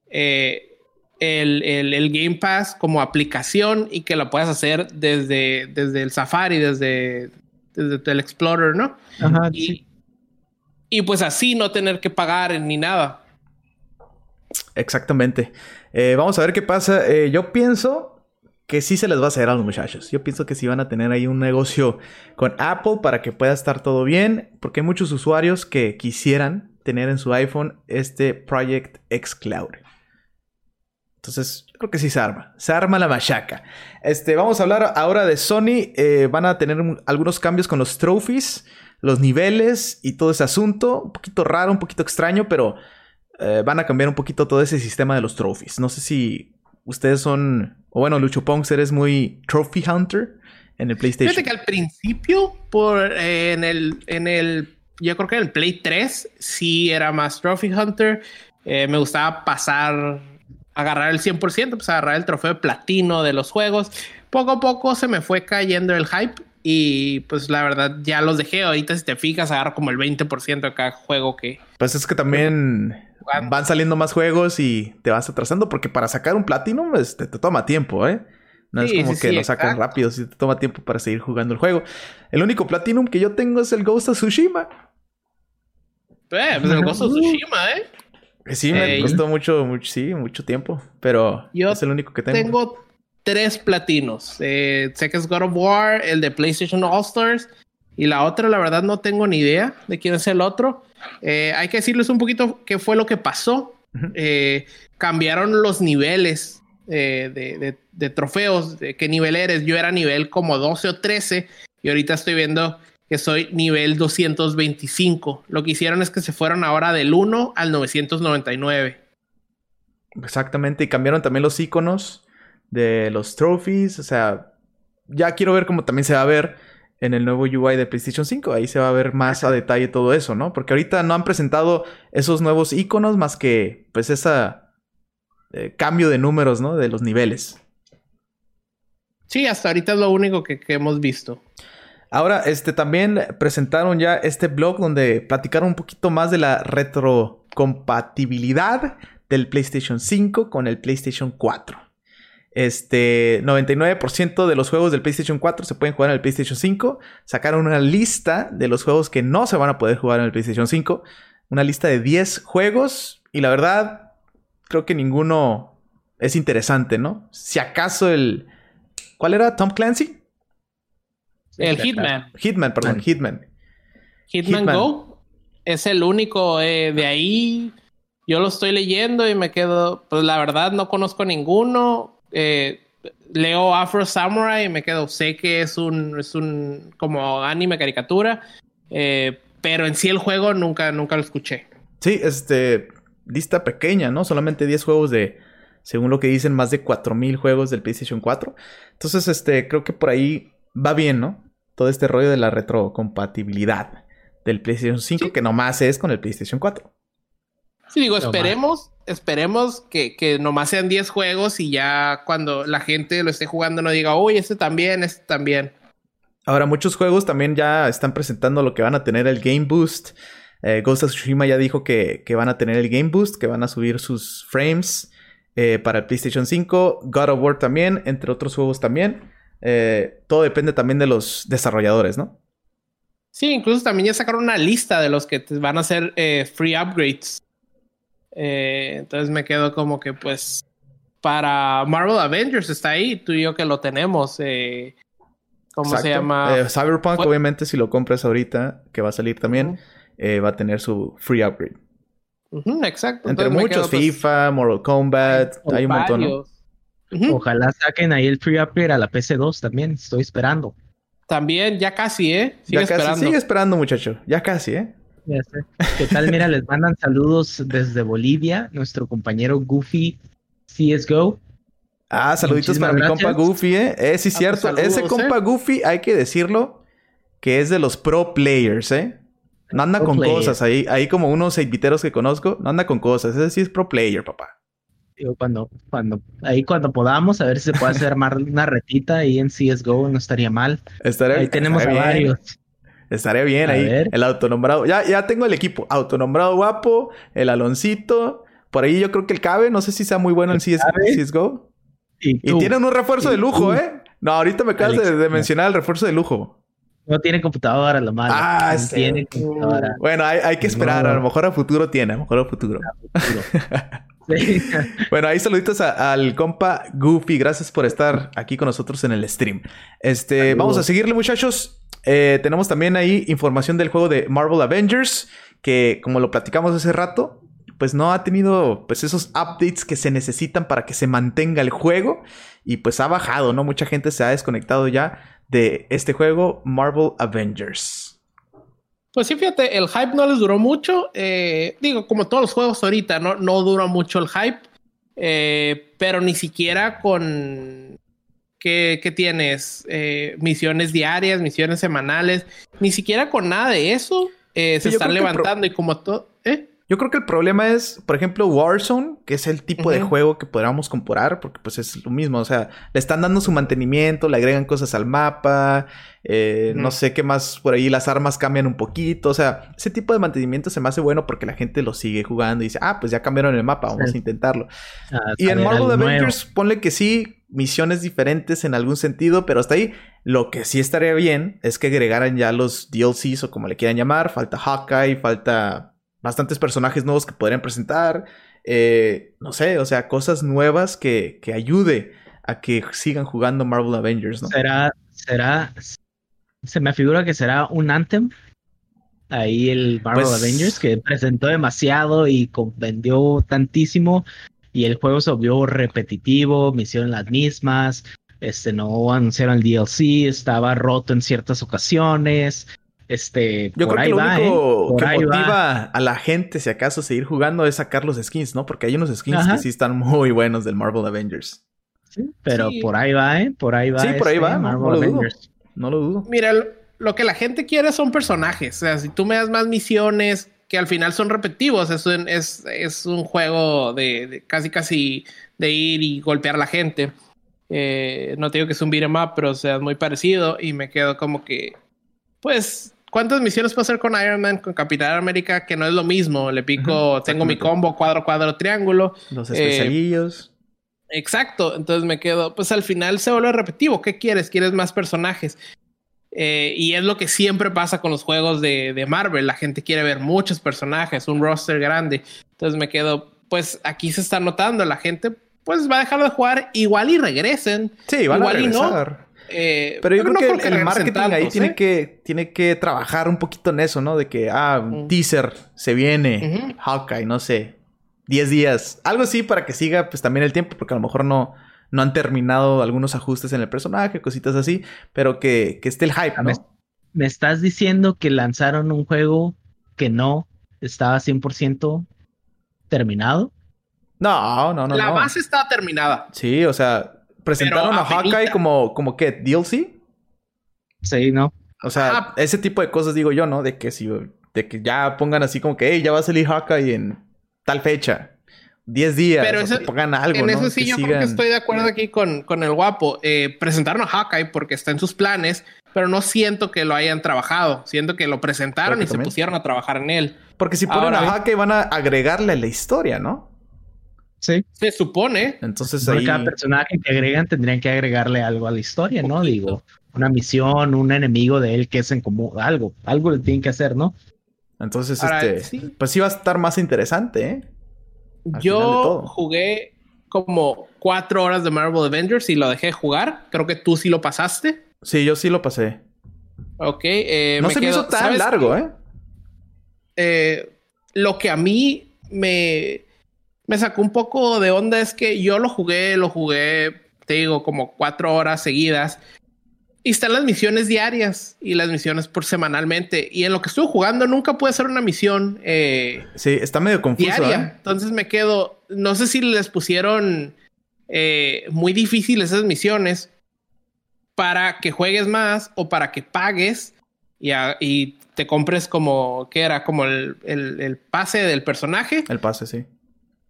eh, el, el, Game Pass como aplicación y que lo puedas hacer desde, desde el Safari, desde, desde el Explorer, ¿no? Ajá, y, y pues así no tener que pagar ni nada. Exactamente. Eh, vamos a ver qué pasa. Eh, yo pienso que sí se les va a hacer a los muchachos. Yo pienso que sí van a tener ahí un negocio con Apple para que pueda estar todo bien, porque hay muchos usuarios que quisieran tener en su iPhone este Project X Cloud. Entonces, creo que sí se arma. Se arma la machaca. Este, vamos a hablar ahora de Sony. Eh, van a tener algunos cambios con los trophies, los niveles y todo ese asunto. Un poquito raro, un poquito extraño, pero eh, van a cambiar un poquito todo ese sistema de los trophies. No sé si ustedes son. O bueno, Lucho Ponks, eres muy trophy hunter en el PlayStation. Fíjate que al principio, por, eh, en, el, en el. Yo creo que en el Play 3 sí era más trophy hunter. me gustaba pasar agarrar el 100%, pues agarrar el trofeo de platino de los juegos. Poco a poco se me fue cayendo el hype y pues la verdad ya los dejé. Ahorita si te fijas agarro como el 20% de cada juego que... Pues es que también van saliendo más juegos y te vas atrasando porque para sacar un platino pues, te, toma tiempo, ¿eh? No es como que lo sacan rápido, si te toma tiempo para seguir jugando el juego. El único platinum que yo tengo es el Ghost of Tsushima. Eh, pues el Ghost of Tsushima, ¿eh? Sí, me costó mucho, mucho, sí, mucho tiempo, pero es el único que tengo. Tengo tres platinos. Eh, sé que es God of War, el de PlayStation All Stars, y la otra, la verdad, no tengo ni idea de quién es el otro. Eh, hay que decirles un poquito qué fue lo que pasó. Eh, cambiaron los niveles de, de, de, trofeos, de qué nivel eres. Yo era nivel como 12 o 13, y ahorita estoy viendo que soy nivel 225. Lo que hicieron es que se fueron ahora del 1 al 999. Exactamente, y cambiaron también los iconos de los trophies, o sea, ya quiero ver cómo también se va a ver en el nuevo UI de PlayStation 5, ahí se va a ver más a detalle todo eso, ¿no? Porque ahorita no han presentado esos nuevos iconos más que pues ese eh, cambio de números, ¿no? De los niveles. Sí, hasta ahorita es lo único que hemos visto. Ahora, este también presentaron ya este blog donde platicaron un poquito más de la retrocompatibilidad del PlayStation 5 con el PlayStation 4. Este 99% de los juegos del PlayStation 4 se pueden jugar en el PlayStation 5. Sacaron una lista de los juegos que no se van a poder jugar en el PlayStation 5. Una lista de 10 juegos. Y la verdad, creo que ninguno es interesante, ¿no? Si acaso el. ¿Cuál era? ¿Tom Clancy? El Hitman. Hitman, perdón, Hitman. Hitman, Go es el único eh, de ahí. Yo lo estoy leyendo y me quedo, pues la verdad no conozco ninguno. Eh, leo Afro Samurai y me quedo, sé que es un, es un como anime caricatura, eh, pero en sí el juego nunca, nunca lo escuché. Sí, este, lista pequeña, ¿no? Solamente 10 juegos de, según lo que dicen, más de 4000 juegos del PlayStation 4. Entonces, este, creo que por ahí va bien, ¿no? Todo este rollo de la retrocompatibilidad del PlayStation 5, que nomás es con el PlayStation 4. Sí, digo, esperemos, esperemos que, que nomás sean 10 juegos y ya cuando la gente lo esté jugando no diga, uy, este también, este también. Ahora, muchos juegos también ya están presentando lo que van a tener el Game Boost. Eh, Ghost of Tsushima ya dijo que, van a tener el Game Boost, que van a subir sus frames eh, para el PlayStation 5. God of War también, entre otros juegos también. Eh, todo depende también de los desarrolladores, ¿no? Sí, incluso también ya sacaron una lista de los que van a hacer free upgrades. Eh, entonces me quedo como que pues para Marvel Avengers está ahí, tú y yo que lo tenemos. Eh, ¿Cómo se llama? Eh, Cyberpunk, obviamente, si lo compras ahorita, que va a salir también, va a tener su free upgrade. exacto. Entre muchos, pues, FIFA, Mortal Kombat, hay, un montón. Ojalá saquen ahí el free upgrade a la PC2 también, estoy esperando. También, ya casi, ¿eh? Sigue esperando. Sigue esperando, muchacho. Ya casi, ¿eh? ¿Qué tal? Mira, les mandan saludos desde Bolivia, nuestro compañero Goofy CSGO. Ah, saluditos para mi compa Goofy, ¿eh? Eh, sí, ah, pues cierto. Ese compa ¿eh? Goofy, hay que decirlo, que es de los pro players, ¿eh? No anda con cosas. Ahí, ahí como unos inviteros que conozco, no anda con cosas. Ese sí es pro player, papá. cuando, cuando, ahí cuando podamos, a ver si se puede hacer [laughs] una retita ahí en CSGO, no estaría mal. Estaría, ahí tenemos a varios. Estaría bien ahí. El autonombrado. Ya, ya tengo el equipo. Autonombrado guapo, el Aloncito. Por ahí yo creo que el cabe. No sé si sea muy bueno en CS, CSGO. Y, tienen un refuerzo de lujo, ¿eh? No, ahorita me acabas de, mencionar el refuerzo de lujo. No tiene computadora, lo malo. Ah, no tiene computadora. Bueno, hay, que esperar. A lo mejor a futuro tiene. A lo mejor a futuro. [laughs] [laughs] bueno, ahí saluditos al compa Goofy. Gracias por estar aquí con nosotros en el stream. Este, vamos a seguirle, muchachos. Eh, tenemos también ahí información del juego de Marvel Avengers, que como lo platicamos hace rato, pues no ha tenido pues esos updates que se necesitan para que se mantenga el juego y pues ha bajado, ¿no? Mucha gente se ha desconectado ya de este juego Marvel Avengers. Pues sí, fíjate, el hype no les duró mucho. Eh, digo, como todos los juegos ahorita, no, no dura mucho el hype. Eh, pero ni siquiera con ¿Qué, tienes? Eh, misiones diarias, misiones semanales. Ni siquiera con nada de eso eh, se están levantando y como todo. Yo creo que el problema es, por ejemplo, Warzone, que es el tipo de juego que podríamos comprar, porque pues es lo mismo, o sea, le están dando su mantenimiento, le agregan cosas al mapa, eh, no sé qué más, por ahí las armas cambian un poquito, o sea, ese tipo de mantenimiento se me hace bueno porque la gente lo sigue jugando y dice, ah, pues ya cambiaron el mapa, vamos a intentarlo. Ah, y en Marvel Avengers, ponle que sí, misiones diferentes en algún sentido, pero hasta ahí lo que sí estaría bien es que agregaran ya los DLCs o como le quieran llamar, falta Hawkeye, falta bastantes personajes nuevos que podrían presentar. Eh, no sé, o sea, cosas nuevas que, que, ayude a que sigan jugando Marvel Avengers, ¿no? Será, será, se me figura que será un Anthem. Ahí el Marvel pues Avengers que presentó demasiado y vendió tantísimo y el juego se volvió repetitivo, me hicieron las mismas, este no anunciaron el DLC, estaba roto en ciertas ocasiones, este, Yo creo que lo único ¿eh? que motiva a la gente, si acaso, seguir jugando es sacar los skins, ¿no? Porque hay unos skins que sí están muy buenos del Marvel Avengers. Sí, pero por ahí va, ¿eh? Por ahí va. Sí, por ahí va. no, lo Dudo. No lo dudo. Mira, lo que la gente quiere son personajes. O sea, si tú me das más misiones que al final son repetitivos, es un, es, es un juego de, casi casi de ir y golpear a la gente. Eh, no te digo que es un beat'em up, pero o sea, es muy parecido y me quedo como que, pues, ¿Cuántas misiones puedo hacer con Iron Man, con Capitán América? Que no es lo mismo. Le pico, tengo mi combo, cuadro, cuadro, triángulo. Los especialillos. Eh, exacto. Entonces me quedo, pues al final se vuelve repetitivo. ¿Qué quieres? ¿Quieres más personajes? Eh, y es lo que siempre pasa con los juegos de, de, Marvel. La gente quiere ver muchos personajes, un roster grande. Entonces me quedo, pues aquí se está notando. La gente, pues va a dejar de jugar igual y regresen. Sí, van igual a regresar. Y no. Eh, pero yo creo que el, marketing ahí tiene, ¿eh? que, tiene que trabajar un poquito en eso, ¿no? De que, ah, un teaser se viene, Hawkeye, no sé, 10 días, algo así para que siga pues también el tiempo, porque a lo mejor no, no han terminado algunos ajustes en el personaje, cositas así, pero que, que esté el hype, ¿no? Me, estás diciendo que lanzaron un juego que no estaba 100% terminado. No, no, no. La base estaba terminada. Sí, o sea, presentaron a Hawkeye como, como que DLC. Sí, ¿no? O sea, ese tipo de cosas digo yo, ¿no? De que si de que ya pongan así como que, hey, ya va a salir Hawkeye en tal fecha. 10 días. Pero pongan algo. En eso sí, yo creo que estoy de acuerdo aquí con, con el guapo. Eh, presentaron a Hawkeye porque está en sus planes, pero no siento que lo hayan trabajado. Siento que lo presentaron y se pusieron a trabajar en él. Porque si ponen a Hawkeye van a agregarle la historia, ¿no? Sí. Se supone. Entonces Por cada personaje que agregan tendrían que agregarle algo a la historia, ¿no? Digo, una misión, un enemigo de él que es en común, algo, algo le tienen que hacer, ¿no? Entonces, este, pues sí va a estar más interesante, ¿eh? Yo jugué como cuatro horas de Marvel Avengers y lo dejé jugar. Creo que tú sí lo pasaste. Sí, yo sí lo pasé. Ok. Eh, no se me hizo tan largo, ¿eh? ¿eh? Lo que a mí me, me sacó un poco de onda es que yo lo jugué, lo jugué, te digo, como cuatro horas seguidas. Y están las misiones diarias y las misiones por semanalmente. Y en lo que estuve jugando nunca pude hacer una misión. Eh, sí, está medio confuso. Diaria. ¿eh? Entonces me quedo. No sé si les pusieron eh, muy difíciles esas misiones para que juegues más o para que pagues y, y te compres como que era como el, el, pase del personaje. El pase, sí.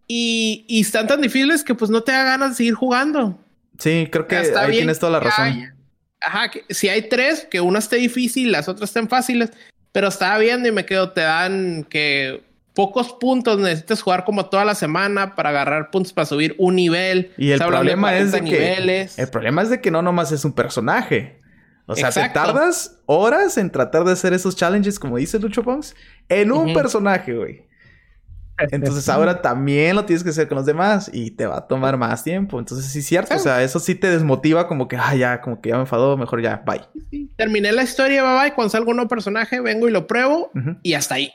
Y, y, están tan difíciles que pues no te da ganas de seguir jugando. Sí, creo que ahí tienes toda la razón. Ajá, que si hay tres, que una esté difícil, las otras estén fáciles, pero estaba viendo y me quedo, te dan que pocos puntos, necesitas jugar como toda la semana para agarrar puntos para subir un nivel. Y el problema es de que el problema es de que no nomás es un personaje. O sea, te tardas horas en tratar de hacer esos challenges, como dice Lucho Pongs, en un personaje, güey. Entonces ahora también lo tienes que hacer con los demás y te va a tomar más tiempo. Entonces sí es cierto, o sea, eso sí te desmotiva como que, ah, ya, como que ya me enfadó, mejor ya, bye. Terminé la historia, bye bye, cuando salga un nuevo personaje vengo y lo pruebo y hasta ahí.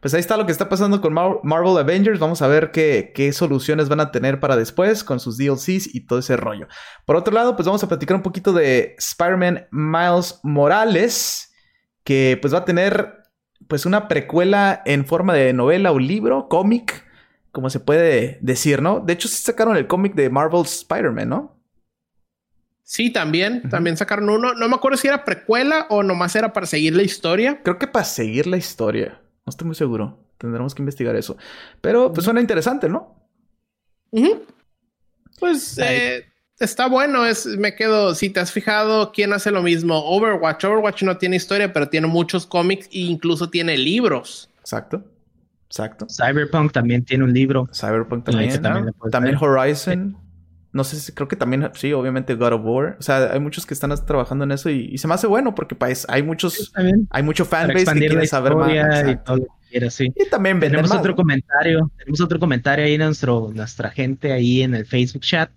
Pues ahí está lo que está pasando con Marvel Avengers. Vamos a ver qué, qué, soluciones van a tener para después con sus DLCs y todo ese rollo. Por otro lado, pues vamos a platicar un poquito de Spider-Man Miles Morales, que pues va a tener pues una precuela en forma de novela o libro, cómic, como se puede decir, ¿no? De hecho, sí sacaron el cómic de Marvel's Spider-Man, ¿no? Sí, también, también sacaron uno. No me acuerdo si era precuela o nomás era para seguir la historia. Creo que para seguir la historia. No estoy muy seguro. Tendremos que investigar eso. Pero pues suena interesante, ¿no? Pues eh, está bueno, es, me quedo, si te has fijado, ¿quién hace lo mismo? Overwatch. Overwatch no tiene historia, pero tiene muchos cómics e incluso tiene libros. Exacto. Exacto. Cyberpunk también tiene un libro. Cyberpunk también. También, Horizon. No sé si creo que también, sí, obviamente God of War. O sea, hay muchos que están trabajando en eso y, se me hace bueno porque pues, hay muchos, hay mucho fanbase que quiere saber más. Y, todo y también tenemos otro comentario, tenemos otro comentario ahí en nuestro, nuestra gente ahí en el Facebook chat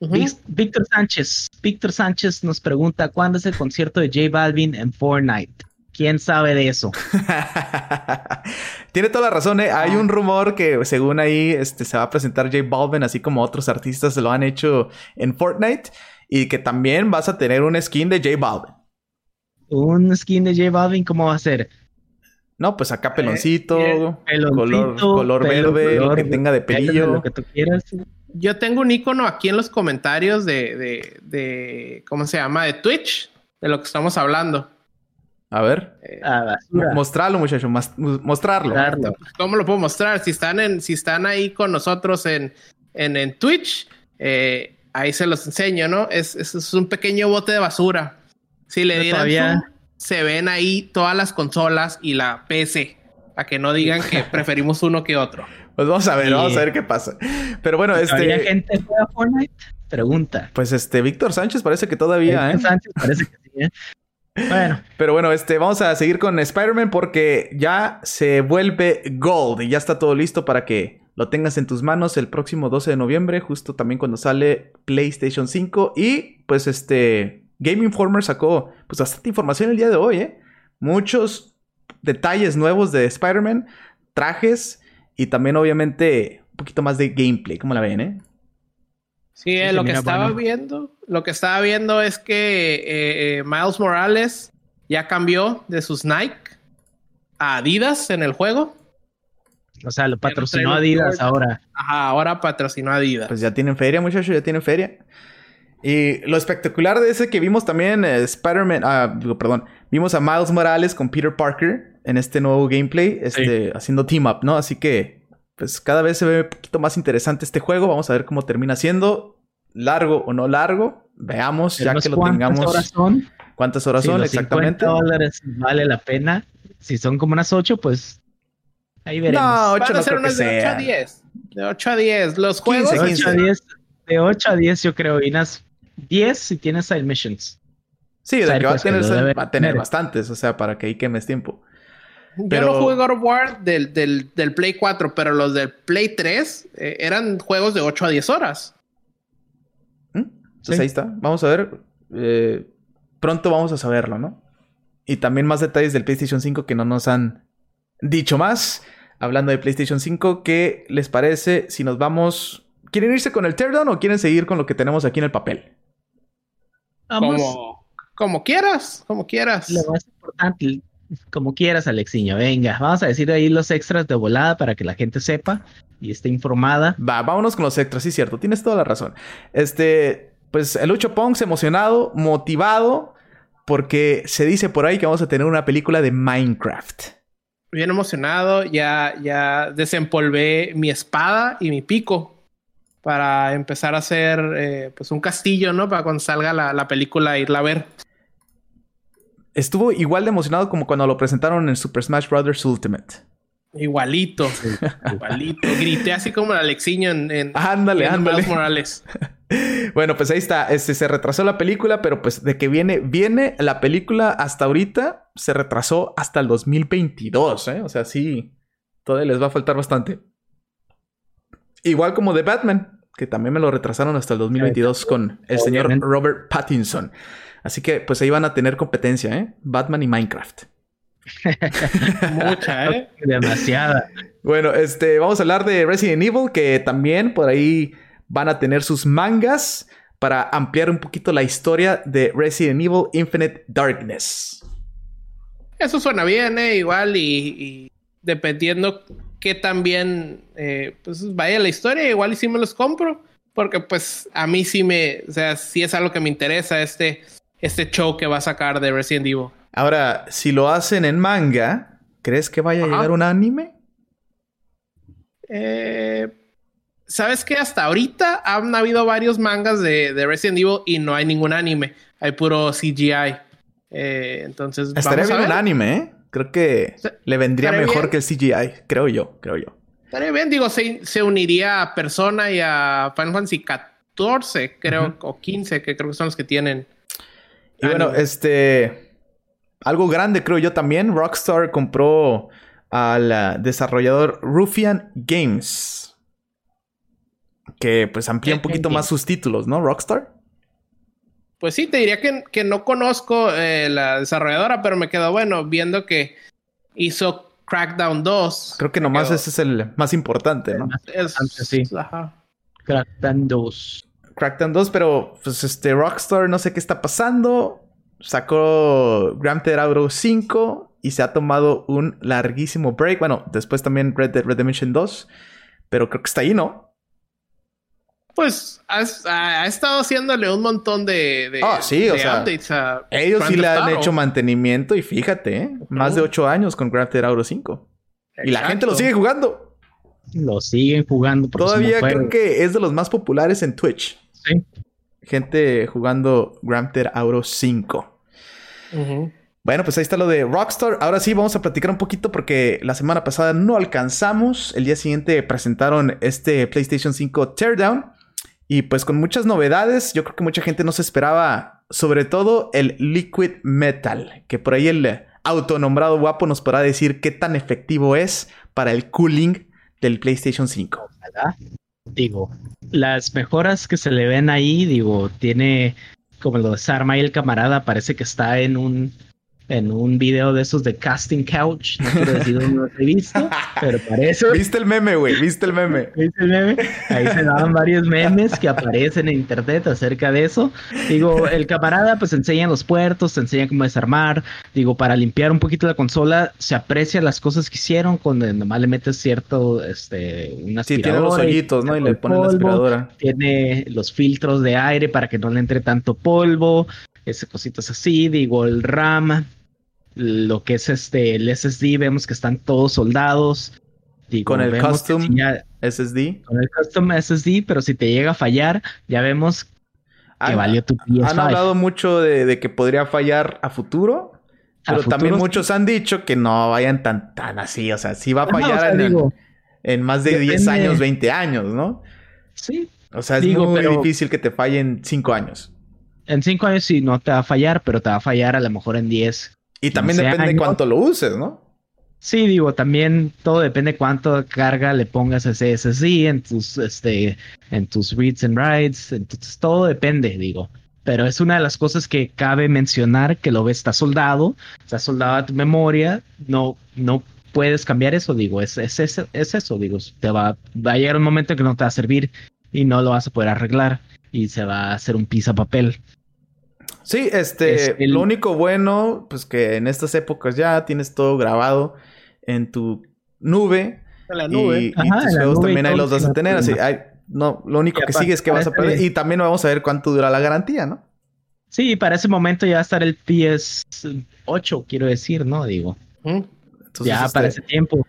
Víctor Sánchez. Víctor Sánchez nos pregunta cuándo es el concierto de J Balvin en Fortnite. ¿Quién sabe de eso? [laughs] Tiene toda la razón, ¿eh? Hay ah. un rumor que según ahí este, se va a presentar J Balvin, así como otros artistas se lo han hecho en Fortnite, y que también vas a tener un skin de J Balvin. ¿Un skin de J Balvin cómo va a ser? No, pues acá peloncito, color, color verde, lo que tenga de pelillo. Lo que tú quieras. Yo tengo un icono aquí en los comentarios de, de, de, ¿cómo se llama? De Twitch, de lo que estamos hablando. A ver. Eh, mostrarlo, muchachos. Mostrarlo. ¿Cómo lo puedo mostrar? Si están en, si están ahí con nosotros en, en, en Twitch, eh, ahí se los enseño, ¿no? Es, es, un pequeño bote de basura. Si le dieran se ven ahí todas las consolas y la PC. Para que no digan que [laughs] preferimos uno que otro. Pues vamos a ver, vamos a ver qué pasa. Pero bueno, este. gente juega Fortnite? Pregunta. Pues este, Víctor Sánchez parece que todavía, Víctor ¿eh? Sánchez parece que sí, ¿eh? Bueno. Pero bueno, este, vamos a seguir con Spider-Man porque ya se vuelve Gold y ya está todo listo para que lo tengas en tus manos el próximo 12 de noviembre, justo también cuando sale PlayStation 5. Y pues este, Game Informer sacó pues bastante información el día de hoy, ¿eh? Muchos detalles nuevos de Spider-Man, trajes y también, obviamente, un poquito más de gameplay. ¿Cómo la ven, eh? Sí, lo que estaba viendo, lo que estaba viendo es que eh, eh, Miles Morales ya cambió de sus Nike a Adidas en el juego. O sea, lo patrocinó Adidas ahora. Ajá, ahora patrocinó Adidas. Pues ya tienen feria, muchachos, ya tienen feria. Y lo espectacular de ese que vimos también, eh, Spider-Man, ah, digo, perdón, vimos a Miles Morales con Peter Parker en este nuevo gameplay, este, haciendo team up, ¿no? Así que, pues cada vez se ve un poquito más interesante este juego. Vamos a ver cómo termina siendo, largo o no largo. Veamos, ya que lo tengamos. ¿Cuántas horas son? ¿Cuántas horas son? Exactamente. dólares vale la pena. Si son como unas 8, pues ahí veremos. No, 8 no creo que de 8 a 10. De 8 a 10. Los juegos. 15, 15. 8 a 10, de 8 a 10, yo creo. Y unas 10 si tienes side missions. Sí, de que va a tener, va a tener bastantes, o sea, para que ahí quemes tiempo. Pero... Yo no jugué God of War del, del, del Play 4, pero los del Play 3 eh, eran juegos de 8 a 10 horas. ¿Mm? Entonces ahí está. Vamos a ver. Eh, pronto vamos a saberlo, ¿no? Y también más detalles del PlayStation 5 que no nos han dicho más. Hablando de PlayStation 5, ¿qué les parece si nos vamos... ¿Quieren irse con el teardown o quieren seguir con lo que tenemos aquí en el papel? Como, como quieras, como quieras. Lo más importante, como quieras, Alexiño. Venga, vamos a decir ahí los extras de volada para que la gente sepa y esté informada. Va, vámonos con los extras, sí, cierto. Tienes toda la razón. Este, pues el Lucho Ponks emocionado, motivado, porque se dice por ahí que vamos a tener una película de Minecraft. Bien emocionado, ya, ya desempolvé mi espada y mi pico para empezar a hacer eh, pues un castillo, ¿no? Para cuando salga la, la película irla a ver estuvo igual de emocionado como cuando lo presentaron en Super Smash Bros. Ultimate. Igualito, igualito. Grité así como el Alexiño en, en, ándale, ándale. Morales. [laughs] bueno, pues ahí está. Este, se retrasó la película, pero pues de que viene, viene la película hasta ahorita, se retrasó hasta el 2022, ¿eh? O sea, sí, todavía les va a faltar bastante. Igual como de Batman, que también me lo retrasaron hasta el 2022 con el señor Robert Pattinson. Así que pues ahí van a tener competencia, ¿eh? Batman y Minecraft. [laughs] Mucha, ¿eh? [laughs] Demasiada. Bueno, este, vamos a hablar de Resident Evil, que también por ahí van a tener sus mangas para ampliar un poquito la historia de Resident Evil Infinite Darkness. Eso suena bien, ¿eh? Igual y, dependiendo qué tan bien eh, pues vaya la historia, igual y sí me los compro. Porque pues a mí sí me, o sea, sí es algo que me interesa este este show que va a sacar de Resident Evil. Ahora, si lo hacen en manga, ¿crees que vaya a llegar un anime? Eh, ¿Sabes que Hasta ahorita han habido varios mangas de, Resident Evil y no hay ningún anime. Hay puro CGI. Eh, entonces, estaría bien un anime, ¿eh? Creo que le vendría mejor que el CGI, creo yo, creo yo. Estaría bien, digo, se, uniría a Persona y a Final Fantasy 14, creo, o 15, que creo que son los que tienen y bueno, este. Algo grande, creo yo también. Rockstar compró al desarrollador Rufian Games. Que pues amplía un poquito más sus títulos, ¿no? Rockstar. Pues sí, te diría que, no conozco eh, la desarrolladora, pero me quedo bueno viendo que hizo Crackdown 2. Creo que nomás ese es el más importante, ¿no? sí. Crackdown 2. Crackdown 2, pero pues este Rockstar no sé qué está pasando. Sacó Grand Theft Auto 5 y se ha tomado un larguísimo break. Bueno, después también Red Dead Redemption 2, pero creo que está ahí, ¿no? Pues ha, estado haciéndole un montón de, de, oh, sí, o sea, ellos sí le han hecho mantenimiento y fíjate, ¿eh? más de 8 años con Grand Theft Auto 5. Y la gente lo sigue jugando. Lo siguen jugando. Todavía creo que es de los más populares en Twitch. Gente jugando Grand Theft Auto 5. Bueno, pues ahí está lo de Rockstar. Ahora sí, vamos a platicar un poquito porque la semana pasada no alcanzamos. El día siguiente presentaron este PlayStation 5 Teardown. Y pues con muchas novedades, yo creo que mucha gente no se esperaba, sobre todo el Liquid Metal, que por ahí el autonombrado guapo nos podrá decir qué tan efectivo es para el cooling del PlayStation 5 digo, las mejoras que se le ven ahí, digo, tiene como lo desarma y el camarada, parece que está en un en un video de esos de Casting Couch. No quiero decir dónde lo he visto, pero parece. ¿Viste el meme, güey? ¿Viste el meme? [laughs] ¿Viste el meme? Ahí se daban varios memes que aparecen en internet acerca de eso. Digo, el camarada pues enseña los puertos, te enseña cómo desarmar. Digo, para limpiar un poquito la consola, se aprecia las cosas que hicieron cuando nomás le metes cierto, este, una Sí, tiene los hoyitos, ¿no? Y le ponen la aspiradora. Tiene los filtros de aire para que no le entre tanto polvo ese cositas así, digo, el RAM, lo que es este, el SSD, vemos que están todos soldados. Digo, con el custom SSD. Con el custom SSD, pero si te llega a fallar, ya vemos que valió tu PS5. Han hablado mucho de, que podría fallar a futuro. Pero también muchos han dicho que no vayan tan, tan así. O sea, sí va a fallar en, más de 10 años, 20 años, ¿no? Sí. O sea, es muy difícil que te fallen 5 años en cinco años sí no te va a fallar, pero te va a fallar a lo mejor en 10. Y también depende de cuánto lo uses, ¿no? Sí, digo, también todo depende cuánto carga le pongas a ese SSD en tus, este, en tus reads and writes, entonces todo depende, digo. Pero es una de las cosas que cabe mencionar que lo ves, está soldado, está soldado a tu memoria, no, no puedes cambiar eso, digo, es, es, es, es eso, digo, te va, va a llegar un momento que no te va a servir y no lo vas a poder arreglar y se va a hacer un pizza papel. Sí, este, lo único bueno, pues que en estas épocas ya tienes todo grabado en tu nube. En la nube. Y, tus juegos también ahí los vas a tener. Así, no, lo único que sigue es que vas a perder. Y también vamos a ver cuánto dura la garantía, ¿no? Sí, para ese momento ya va a estar el PS8, quiero decir, ¿no? Digo. ya para este, ese tiempo.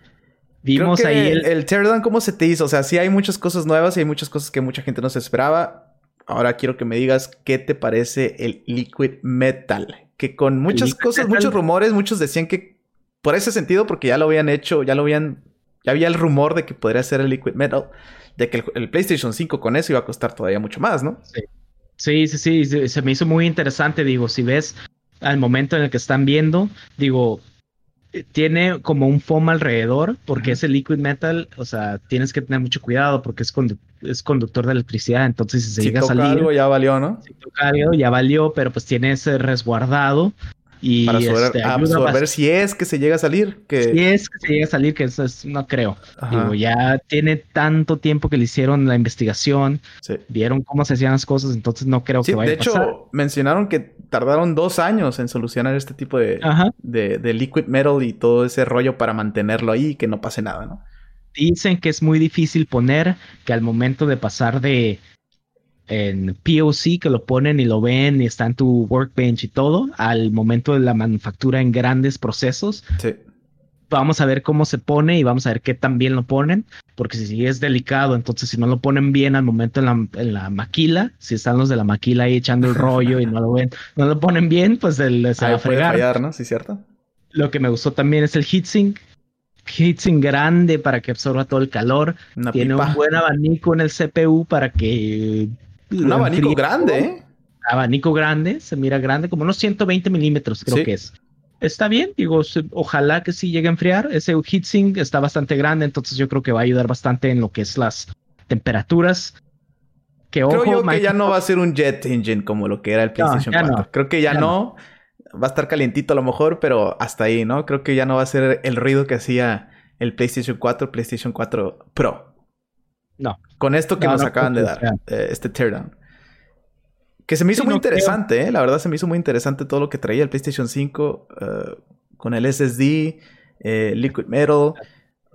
Vimos ahí el, el Teardown, ¿cómo se te hizo? O sea, sí hay muchas cosas nuevas y hay muchas cosas que mucha gente no se esperaba ahora quiero que me digas qué te parece el Liquid Metal. Que con muchas cosas, muchos rumores, muchos decían que por ese sentido, porque ya lo habían hecho, ya lo habían, ya había el rumor de que podría ser el Liquid Metal, de que el, PlayStation 5 con eso iba a costar todavía mucho más, ¿no? Sí. sí, sí, sí, se me hizo muy interesante, digo, si ves al momento en el que están viendo, digo, tiene como un foam alrededor, porque ese liquid metal, o sea, tienes que tener mucho cuidado porque es, es conductor de electricidad, entonces si se llega a salir... algo ya valió, ¿no? Si toca algo ya valió, pero pues tiene ese resguardado y para este, absorber si es que se llega a salir. Que... Si es que se llega a salir, que eso es, no creo. Digo, ya tiene tanto tiempo que le hicieron la investigación, vieron cómo se hacían las cosas, entonces no creo que vaya a pasar. De hecho, mencionaron que tardaron dos años en solucionar este tipo de, de, de, liquid metal y todo ese rollo para mantenerlo ahí y que no pase nada, ¿no? Dicen que es muy difícil poner que al momento de pasar de en POC que lo ponen y lo ven y está en tu workbench y todo, al momento de la manufactura en grandes procesos. Sí. Vamos a ver cómo se pone y vamos a ver qué tan bien lo ponen, porque si es delicado, entonces si no lo ponen bien al momento en la, maquila, si están los de la maquila ahí echando el rollo y no lo ven, no lo ponen bien, pues el, se va a fregar. fallar, ¿no? Sí, cierto. Lo que me gustó también es el heatsink, heatsink grande para que absorba todo el calor. Tiene un buen abanico en el CPU para que un abanico grande, ¿eh? Abanico grande, se mira grande, como unos 120 milímetros, creo que es. Está bien, digo, ojalá que sí llegue a enfriar. Ese heatsink está bastante grande, entonces yo creo que va a ayudar bastante en lo que es las temperaturas. Que, ojo, creo yo que ya no va a ser un jet engine como lo que era el PlayStation 4. creo que ya, no. Va a estar calientito a lo mejor, pero hasta ahí, ¿no? Creo que ya no va a ser el ruido que hacía el PlayStation 4, PlayStation 4 Pro. No. Con esto que nos acaban de dar, eh, este teardown. Que se me hizo muy interesante, ¿eh? La verdad se me hizo muy interesante todo lo que traía el PlayStation 5 eh, con el SSD, eh, Liquid Metal.